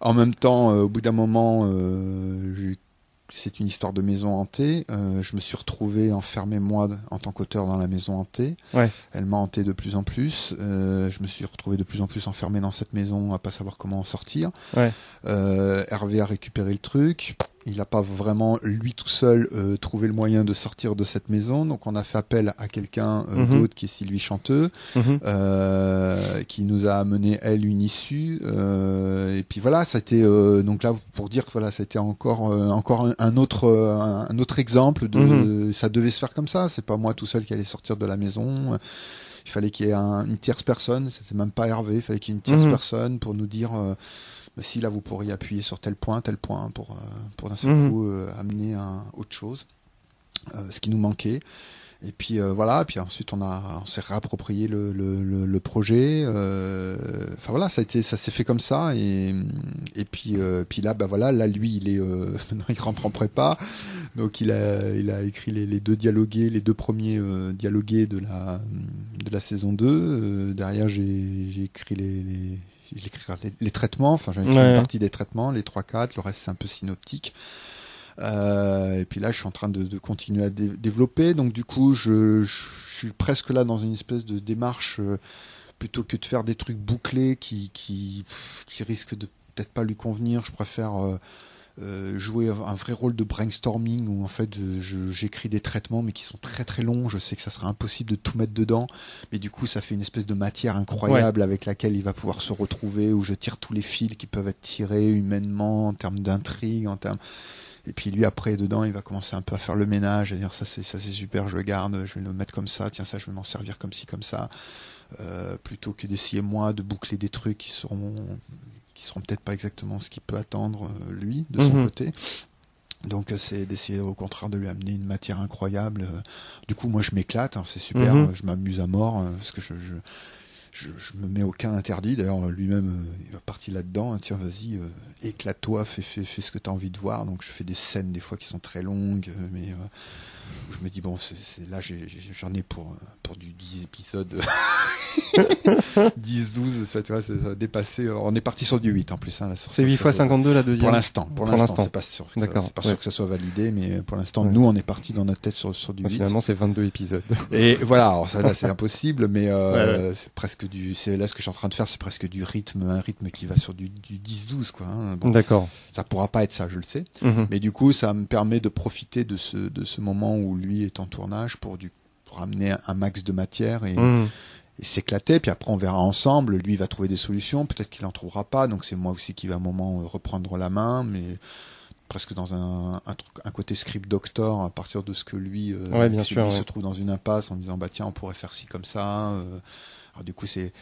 En même temps, euh, au bout d'un moment, euh, c'est une histoire de maison hantée. Euh, je me suis retrouvé enfermé moi en tant qu'auteur dans la maison hantée. Ouais. Elle m'a hanté de plus en plus. Euh, je me suis retrouvé de plus en plus enfermé dans cette maison à pas savoir comment en sortir. Ouais. Euh, Hervé a récupéré le truc. Il n'a pas vraiment, lui tout seul, euh, trouvé le moyen de sortir de cette maison. Donc on a fait appel à quelqu'un euh, Mhm. d'autre qui est Sylvie Chanteux, Mhm. euh, qui nous a amené, elle, une issue. Et puis voilà, ça a été, donc là, pour dire que voilà, c'était encore, euh, encore un, un autre, un, un autre exemple de, Mhm. ça devait se faire comme ça. C'est pas moi tout seul qui allait sortir de la maison. Il fallait qu'il y ait un- une tierce personne. C'était même pas Hervé. Il fallait qu'il y ait une tierce personne pour nous dire. euh, si là vous pourriez appuyer sur tel point, tel point pour, euh, pour d'un seul Mhm. coup euh, amener un autre chose, euh, ce qui nous manquait. Et puis euh, voilà, puis ensuite on a on s'est réapproprié le, le, le, le projet. euh, Enfin voilà, ça a été ça s'est fait comme ça et et puis euh, puis là bah voilà là lui il est euh, maintenant il rentre en prépa donc il a il a écrit les, les deux dialogués les deux premiers dialogués de la de la saison 2 Euh, derrière j'ai j'ai écrit les, les les, les traitements enfin j'ai écrit Ouais. une partie des traitements les trois quatre le reste c'est un peu synoptique euh, et puis là, je suis en train de, de continuer à dé- développer. Donc du coup, je, je suis presque là dans une espèce de démarche euh, plutôt que de faire des trucs bouclés qui qui, pff, qui risquent de peut-être pas lui convenir. Je préfère euh, euh, jouer un vrai rôle de brainstorming où en fait euh, j'écris des traitements mais qui sont très très longs. Je sais que ça sera impossible de tout mettre dedans, mais du coup ça fait une espèce de matière incroyable avec laquelle il va pouvoir se retrouver. Où je tire tous les fils qui peuvent être tirés humainement en termes d'intrigue, en termes et puis lui après dedans, il va commencer un peu à faire le ménage, à dire ça c'est ça c'est super, je le garde, je vais le mettre comme ça, tiens ça je vais m'en servir comme ci comme ça, euh, plutôt que d'essayer moi de boucler des trucs qui seront qui seront peut-être pas exactement ce qu'il peut attendre euh, lui de son Mhm. côté. Donc euh, c'est d'essayer au contraire de lui amener une matière incroyable. euh. Du coup moi je m'éclate, hein, c'est super, Mhm. je m'amuse à mort parce que je, je je, je me mets aucun interdit. D'ailleurs, lui-même, euh, il va partir là-dedans. hein, Tiens, vas-y, euh, éclate-toi, fais, fais, fais ce que tu as envie de voir. Donc, je fais des scènes des fois qui sont très longues, mais euh, je me dis bon, là j'en ai, pour pour du 10 épisodes, 10, 12, ça, tu vois, ça, a dépassé. On est parti sur du 8 en plus. Hein, c'est 8 fois 52 la deuxième. Pour l'instant, pour, l'instant, c'est pas sûr. D'accord. C'est pas sûr que ça soit validé, mais pour l'instant, nous, on est parti dans notre tête sur sur du 8. Finalement, c'est 22 épisodes. Et voilà, alors ça là, c'est impossible, mais euh, c'est presque du. C'est là ce que je suis en train de faire, c'est presque du rythme, un rythme qui va sur du, du 10-12 quoi. Hein. D'accord. Ça pourra pas être ça, je le sais. Mhm. Mais du coup, ça me permet de profiter de ce de ce moment où lui est en tournage pour du pour amener un max de matière et, mmh. et s'éclater. Puis après, on verra ensemble. Lui va trouver des solutions. Peut-être qu'il en trouvera pas. Donc c'est moi aussi qui va à un moment reprendre la main, mais presque dans un, un, un côté script doctor à partir de ce que lui, euh, bien sûr, se trouve dans une impasse en disant bah tiens on pourrait faire ci comme ça. Euh. alors du coup c'est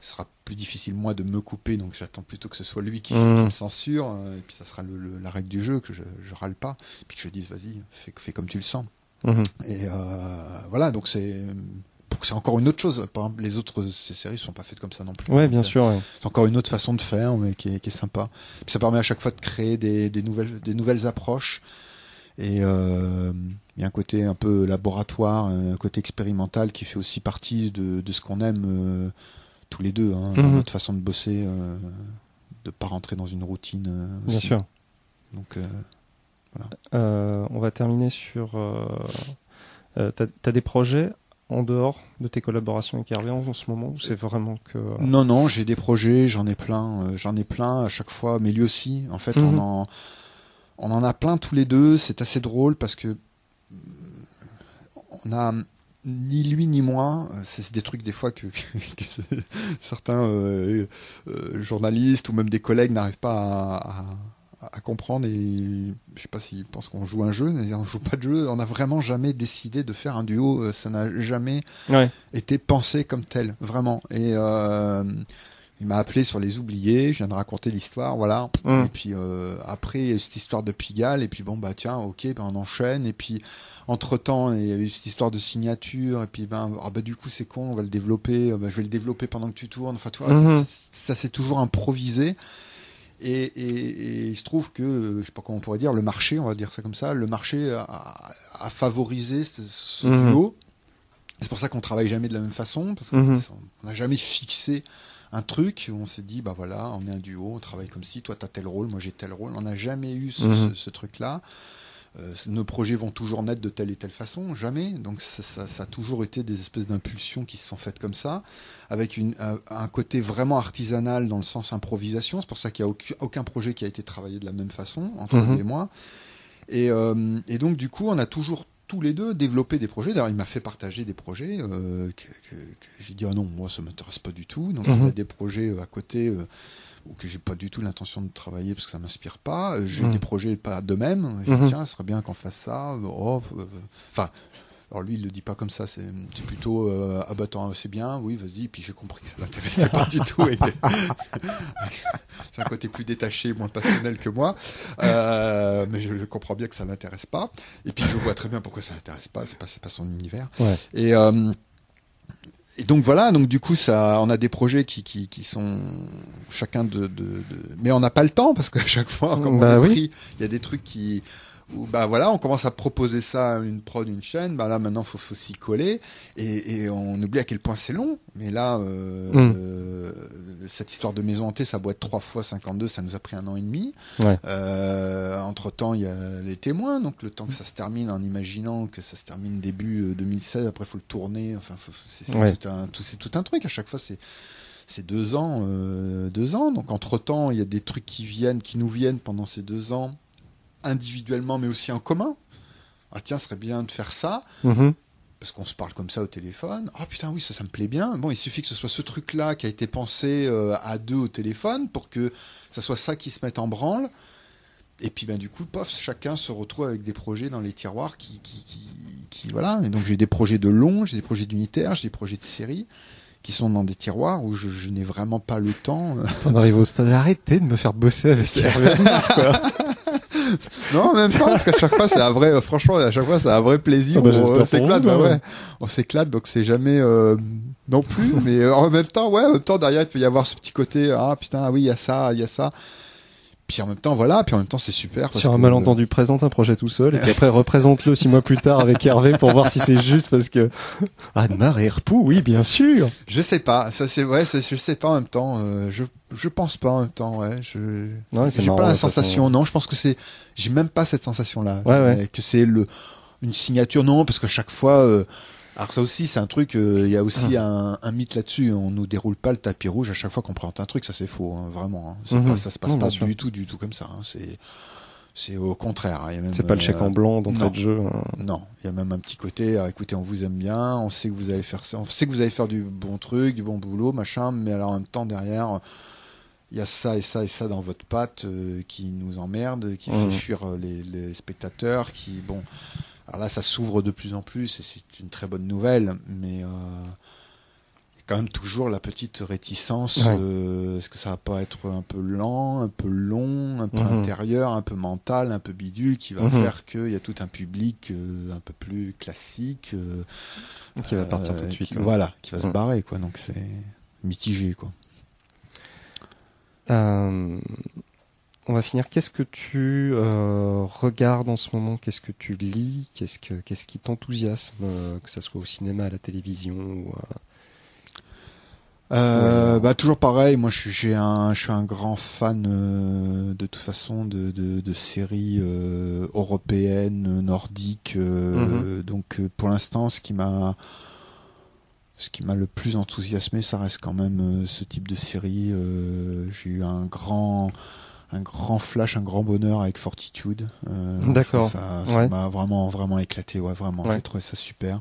ce sera plus difficile moi de me couper donc j'attends plutôt que ce soit lui qui, mmh. censure euh, et puis ça sera le, la règle du jeu que je, je râle pas et puis que je dise vas-y fais, fais comme tu le sens Mhm. Et euh, voilà, donc c'est c'est encore une autre chose. Par exemple, les autres séries sont pas faites comme ça non plus. Ouais, bien sûr. C'est encore une autre façon de faire, mais qui est, qui est sympa. Puis ça permet à chaque fois de créer des, des nouvelles, des nouvelles approches. Et euh, il y a un côté un peu laboratoire, un côté expérimental qui fait aussi partie de, de ce qu'on aime euh, tous les deux. Hein, mhm. Notre façon de bosser, euh, de pas rentrer dans une routine. Euh, bien sûr. Donc euh, on va terminer sur. Euh, euh t'as as des projets en dehors de tes collaborations avec Hervé en ce moment ou c'est vraiment que Non non, j'ai des projets, j'en ai plein, j'en ai plein à chaque fois, mais lui aussi. En fait, on mhm. en on en a plein tous les deux. C'est assez drôle parce que on a ni lui ni moi, c'est des trucs des fois que, certains journalistes ou même des collègues n'arrivent pas à, à comprendre et je sais pas s'ils pensent qu'on joue un jeu, mais on joue pas de jeu. On n'a vraiment jamais décidé de faire un duo. Euh, ça n'a jamais été pensé comme tel, vraiment. Et euh, il m'a appelé sur les oubliés. Je viens de raconter l'histoire, voilà. Mmh. Et puis euh, après cette histoire de Pigalle. Et puis bon bah tiens, ok, ben on enchaîne. Et puis entre temps, il y a eu cette histoire de signature. Et puis ben ah, bah du coup c'est con, on va le développer. Ben, je vais le développer pendant que tu tournes. Enfin toi, mmh. ça, ça s'est toujours improvisé. Et, et, il se trouve que, je sais pas comment on pourrait dire, le marché, on va dire ça comme ça, le marché a, a favorisé ce, mhm. duo. C'est pour ça qu'on travaille jamais de la même façon, parce qu'on mhm. n'a jamais fixé un truc. On s'est dit, bah voilà, on est un duo, on travaille comme si, toi t'as tel rôle, moi j'ai tel rôle. On n'a jamais eu ce, mhm. ce truc-là. Euh, nos projets vont toujours naître de telle et telle façon, jamais. Donc ça, a toujours été des espèces d'impulsions qui se sont faites comme ça, avec une, un, côté vraiment artisanal dans le sens improvisation. C'est pour ça qu'il n'y a aucun, projet qui a été travaillé de la même façon entre lui mhm. et moi. Et, euh, et, donc du coup, on a toujours tous les deux développé des projets. D'ailleurs, il m'a fait partager des projets euh, que, j'ai dit ah non, moi ça m'intéresse pas du tout. Donc il y a mhm. des projets à côté ou que j'ai pas du tout l'intention de travailler parce que ça m'inspire pas. Euh, j'ai mmh. des projets pas de même. Je mmh. tiens, ce serait bien qu'on fasse ça. Oh, euh, enfin. alors lui, il le dit pas comme ça, c'est plutôt euh, ah bah c'est bien, oui, vas-y. Puis j'ai compris que ça l'intéressait pas du tout. c'est un côté plus détaché, moins passionnel que moi, euh, mais je, comprends bien que ça l'intéresse pas. Et puis je vois très bien pourquoi ça l'intéresse pas. C'est pas c'est pas son univers. Ouais. Et euh, et donc voilà, donc du coup ça, on a des projets qui, qui, qui sont chacun de, de, de... mais on n'a pas le temps parce qu'à chaque fois, comme bah on pris, il y a des trucs qui où bah voilà, on commence à proposer ça à une prod, une chaîne, bah là maintenant faut, faut s'y coller et, et, on oublie à quel point c'est long. Mais là, euh, mm. euh, cette histoire de maison hantée, ça doit être 3 fois 52, ça nous a pris un an et demi. Ouais. Euh, entre temps, il y a les témoins, donc le temps que ça se termine en imaginant que ça se termine début 2016, euh, après faut le tourner, enfin c'est tout, un, tout, tout un truc. À chaque fois, c'est c'est deux ans, euh, deux ans. Donc entre temps, il y a des trucs qui viennent, qui nous viennent pendant ces deux ans individuellement mais aussi en commun. Ah tiens, ce serait bien de faire ça. Mhm. Parce qu'on se parle comme ça au téléphone. Ah oh, putain, oui, ça, ça me plaît bien. Bon, il suffit que ce soit ce truc-là qui a été pensé euh, à deux au téléphone pour que ça soit ça qui se mette en branle. Et puis, ben, du coup, pof, chacun se retrouve avec des projets dans les tiroirs qui, qui, qui, voilà. Et donc, j'ai des projets de long, j'ai des projets d'unitaire, j'ai des projets de série qui sont dans des tiroirs où je, n'ai vraiment pas le temps. On arrive au stade, arrêtez de me faire bosser avec Hervé non, même pas, parce qu'à chaque fois, c'est un vrai, franchement, à chaque fois, c'est un vrai plaisir. Ah bah, on s'éclate, bah ouais. On s'éclate, donc c'est jamais, euh, non plus, mais euh, en même temps, ouais, en même temps, derrière, il peut y avoir ce petit côté, ah putain, oui, il y a ça, il y a ça. Puis en même temps, voilà, puis en même temps, c'est super. Sur un malentendu, présente un projet tout seul, et puis après, représente-le six mois plus tard avec Hervé pour voir si c'est juste, parce que Herpou, oui, bien sûr. Je sais pas, ça c'est ouais, je sais pas en même temps. Euh, je je pense pas en même temps, ouais. Je j'ai pas la sensation. Non, je pense que c'est, j'ai même pas cette sensation-là. Ouais, ouais. Que c'est le une signature, non, parce que chaque fois. Euh, alors ça aussi, c'est un truc. Euh, il y a aussi ah. un, mythe là-dessus. On nous déroule pas le tapis rouge à chaque fois qu'on présente un truc. Ça c'est faux, hein, vraiment. Hein. Mhm. ça se passe pas du tout, du tout comme ça. Hein. C'est c'est au contraire. C'est pas le chèque en blanc d'entrée de jeu. Non, il y a même un petit côté. Ah, écoutez, on vous aime bien, on sait que vous allez faire ça, on sait que vous allez faire du bon truc, du bon boulot, machin. Mais alors en même temps derrière, il y a ça et ça et ça dans votre patte euh, qui nous emmerde, qui mhm. fait fuir euh, les, les, spectateurs, qui bon. Alors là, ça s'ouvre de plus en plus et c'est une très bonne nouvelle, mais euh, il y a quand même toujours la petite réticence. Euh, est-ce que ça va pas être un peu lent, un peu long, un peu mhm. intérieur, un peu mental, un peu bidule, qui va mhm. faire qu'il y a tout un public euh, un peu plus classique qui va partir tout de suite. Voilà, qui va se mhm. barrer, quoi. Donc c'est mitigé, quoi. On va finir. Qu'est-ce que tu euh, regardes en ce moment? Qu'est-ce que tu lis? Qu'est-ce que qu'est-ce qui t'enthousiasme, euh, que ce soit au cinéma, à la télévision ou euh, bah toujours pareil. Moi, je suis un, je suis un grand fan de toute façon de, de, séries européennes, nordiques. Mhm. Donc, pour l'instant, ce qui m'a ce qui m'a le plus enthousiasmé, ça reste quand même ce type de série. J'ai eu un grand un grand flash, un grand bonheur avec Fortitude. Euh, D'accord. Ça m'a vraiment vraiment éclaté, ouais, vraiment. J'ai trouvé ça super.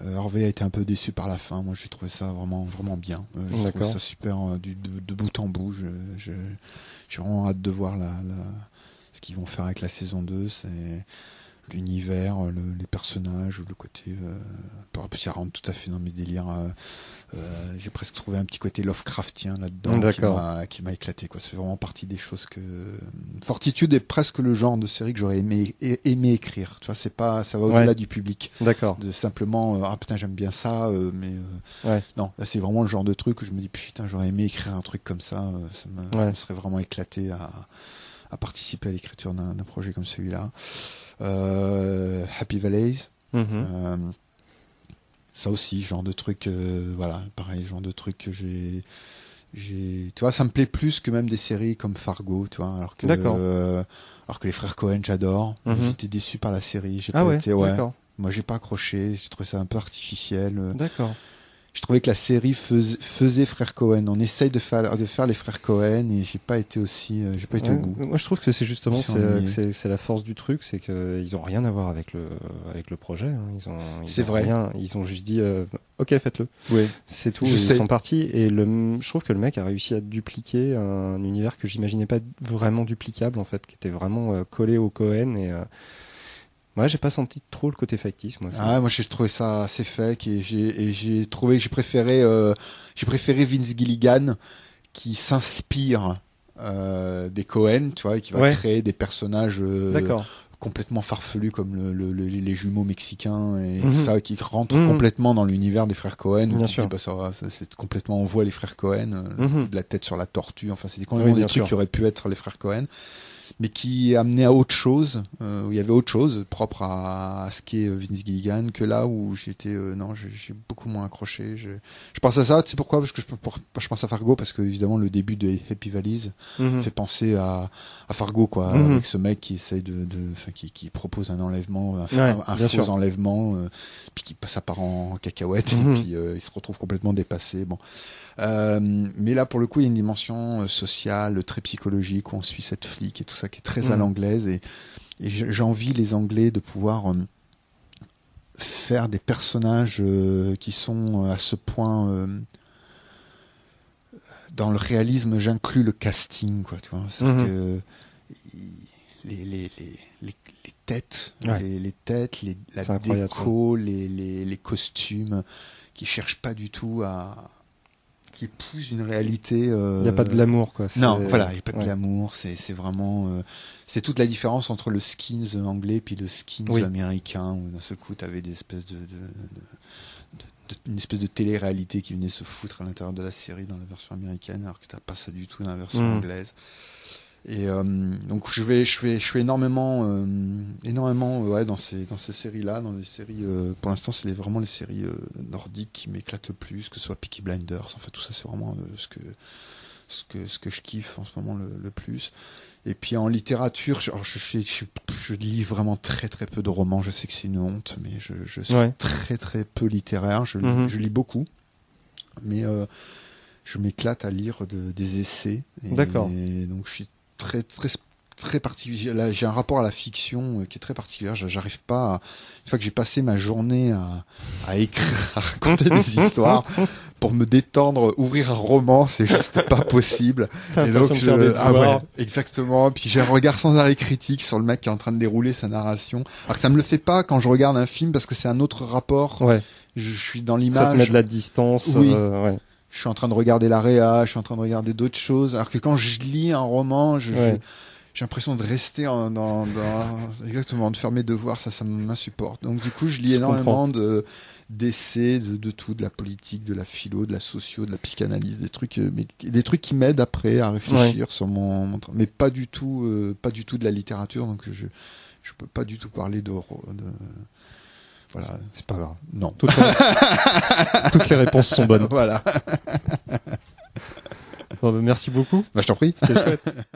Euh, Hervé a été un peu déçu par la fin. Moi, j'ai trouvé ça vraiment vraiment bien. Euh, j'ai trouvé ça super du, de, bout en bout. J'ai vraiment hâte de voir la, ce qu'ils vont faire avec la saison 2. C'est l'univers, les personnages, le côté. Euh, ça rentre tout à fait dans mes délires. Euh, euh, j'ai presque trouvé un petit côté Lovecraftien là-dedans qui m'a éclaté. Quoi. C'est vraiment partie des choses que. Fortitude est presque le genre de série que j'aurais aimé, aimé écrire. Tu vois, c'est pas, ça va au-delà du public. D'accord. De simplement, ah putain, j'aime bien ça, mais non, là c'est vraiment le genre de truc où je me dis putain, j'aurais aimé écrire un truc comme ça. Ça me, serait vraiment éclaté à, à participer à l'écriture d'un projet comme celui-là. Euh, Happy Valleys. Mhm. Euh, ça aussi, genre de truc, euh, voilà, pareil, genre de truc que j'ai j'ai tu vois ça me plaît plus que même des séries comme Fargo tu vois alors que alors que les frères Cohen j'adore mhm. j'étais déçu par la série ah ouais, ouais. moi j'ai pas accroché j'ai trouvé ça un peu artificiel d'accord je trouvais que la série faisait, frère Cohen. On essaye de faire, de faire les frères Cohen et j'ai pas été aussi, euh, j'ai pas été au bout. Moi, je trouve que c'est justement c'est la force du truc, c'est qu'ils ont rien à voir avec le avec le projet. Hein. Ils ont, c'est vrai. Rien, ils ont juste dit, euh, ok, faites-le. Oui. C'est tout. ils sont partis et le, je trouve que le mec a réussi à dupliquer un univers que j'imaginais pas vraiment duplicable en fait, qui était vraiment euh, collé au Cohen et Ouais, j'ai pas senti trop le côté factice, moi. Ah, moi j'ai trouvé ça assez fake et j'ai trouvé que j'ai préféré euh, j'ai préféré Vince Gilligan qui s'inspire euh, des Cohen, tu vois, et qui va créer des personnages euh, complètement farfelus comme le, les jumeaux mexicains et mhm. ça qui rentrent mhm. complètement dans l'univers des frères Cohen. Bien sûr. bah, ça, c'est complètement on voit les frères Cohen, mhm. de la tête sur la tortue. Enfin, c'est complètement des trucs qui auraient pu être les frères Cohen mais qui amenait à autre chose, euh, où il y avait autre chose propre à, à ce qu'est euh, Vince Gilligan, que là où j'étais, euh, non, j'ai beaucoup moins accroché. Je, je pense à ça, tu sais pourquoi? Parce que je, pour, je pense à Fargo, parce que évidemment le début de Happy Valise mhm. fait penser à, à Fargo, quoi, mhm. avec ce mec qui essaye de, de qui, qui propose un enlèvement, un, un faux enlèvement, puis qui ça part en cacahuète, et mhm. puis il se retrouve complètement dépassé. Bon. Euh, mais là, pour le coup, il y a une dimension euh, sociale, très psychologique, où on suit cette flic et tout ça qui est très à mm. l'anglaise. Et, et j'envie les Anglais de pouvoir euh, faire des personnages qui sont à ce point dans le réalisme, j'inclus le casting, quoi, tu vois. Mm-hmm. que les, les, les, les, têtes, les, les, têtes, les, la déco, les, les, les costumes, qui cherchent pas du tout à, qui épouse une réalité. Il n'y a pas de glamour, quoi. Non, voilà, il n'y a pas de glamour. C'est vraiment. Euh, c'est toute la différence entre le skins anglais puis le skins américain, où d'un seul coup, tu avais des espèces de, une espèce de télé-réalité qui venait se foutre à l'intérieur de la série dans la version américaine, alors que tu n'as pas ça du tout dans la version mm. anglaise. Et euh, donc je vais, je fais, je fais énormément, euh, énormément, ouais, dans ces, dans ces séries-là, dans des séries. Euh, pour l'instant, c'est vraiment les séries nordiques qui m'éclatent le plus, que ce soit Peaky Blinders. En fait, tout ça, c'est vraiment ce que, ce que, ce que je kiffe en ce moment le, le plus. Et puis en littérature, je, je, je, je, lis vraiment très très peu de romans. Je sais que c'est une honte, mais je, je suis très très peu littéraire. Je, lis, mhm. je lis beaucoup, mais euh, je m'éclate à lire de, des essais. D'accord. Donc je suis très très très particulier. J'ai un rapport à la fiction euh, qui est très particulier. J'arrive pas, à, une fois que j'ai passé ma journée à, à écrire, à raconter des histoires, pour me détendre, ouvrir un roman, c'est juste pas possible. Et donc, je, ah ouais, exactement. Puis j'ai un regard sans arrêt critique sur le mec qui est en train de dérouler sa narration. Alors que ça me le fait pas quand je regarde un film parce que c'est un autre rapport. Ouais. Je, suis dans l'image. Ça te met de la distance. Oui. Euh, ouais. Je suis en train de regarder la réa, je suis en train de regarder d'autres choses. Alors que quand je lis un roman, je, j'ai l'impression de rester en, dans, dans, exactement de faire mes devoirs ça ça m'insupporte. Donc du coup je lis énormément de d'essais de, de, tout de la politique de la philo de la socio de la psychanalyse des trucs euh, mais des trucs qui m'aident après à réfléchir sur mon, mon, mais pas du tout euh, pas du tout de la littérature. Donc je je peux pas du tout parler de, de voilà. C'est pas grave. Non. Toutes les, toutes les réponses sont bonnes. Voilà. Bah, merci beaucoup. Bah, je t'en prie. C'était chouette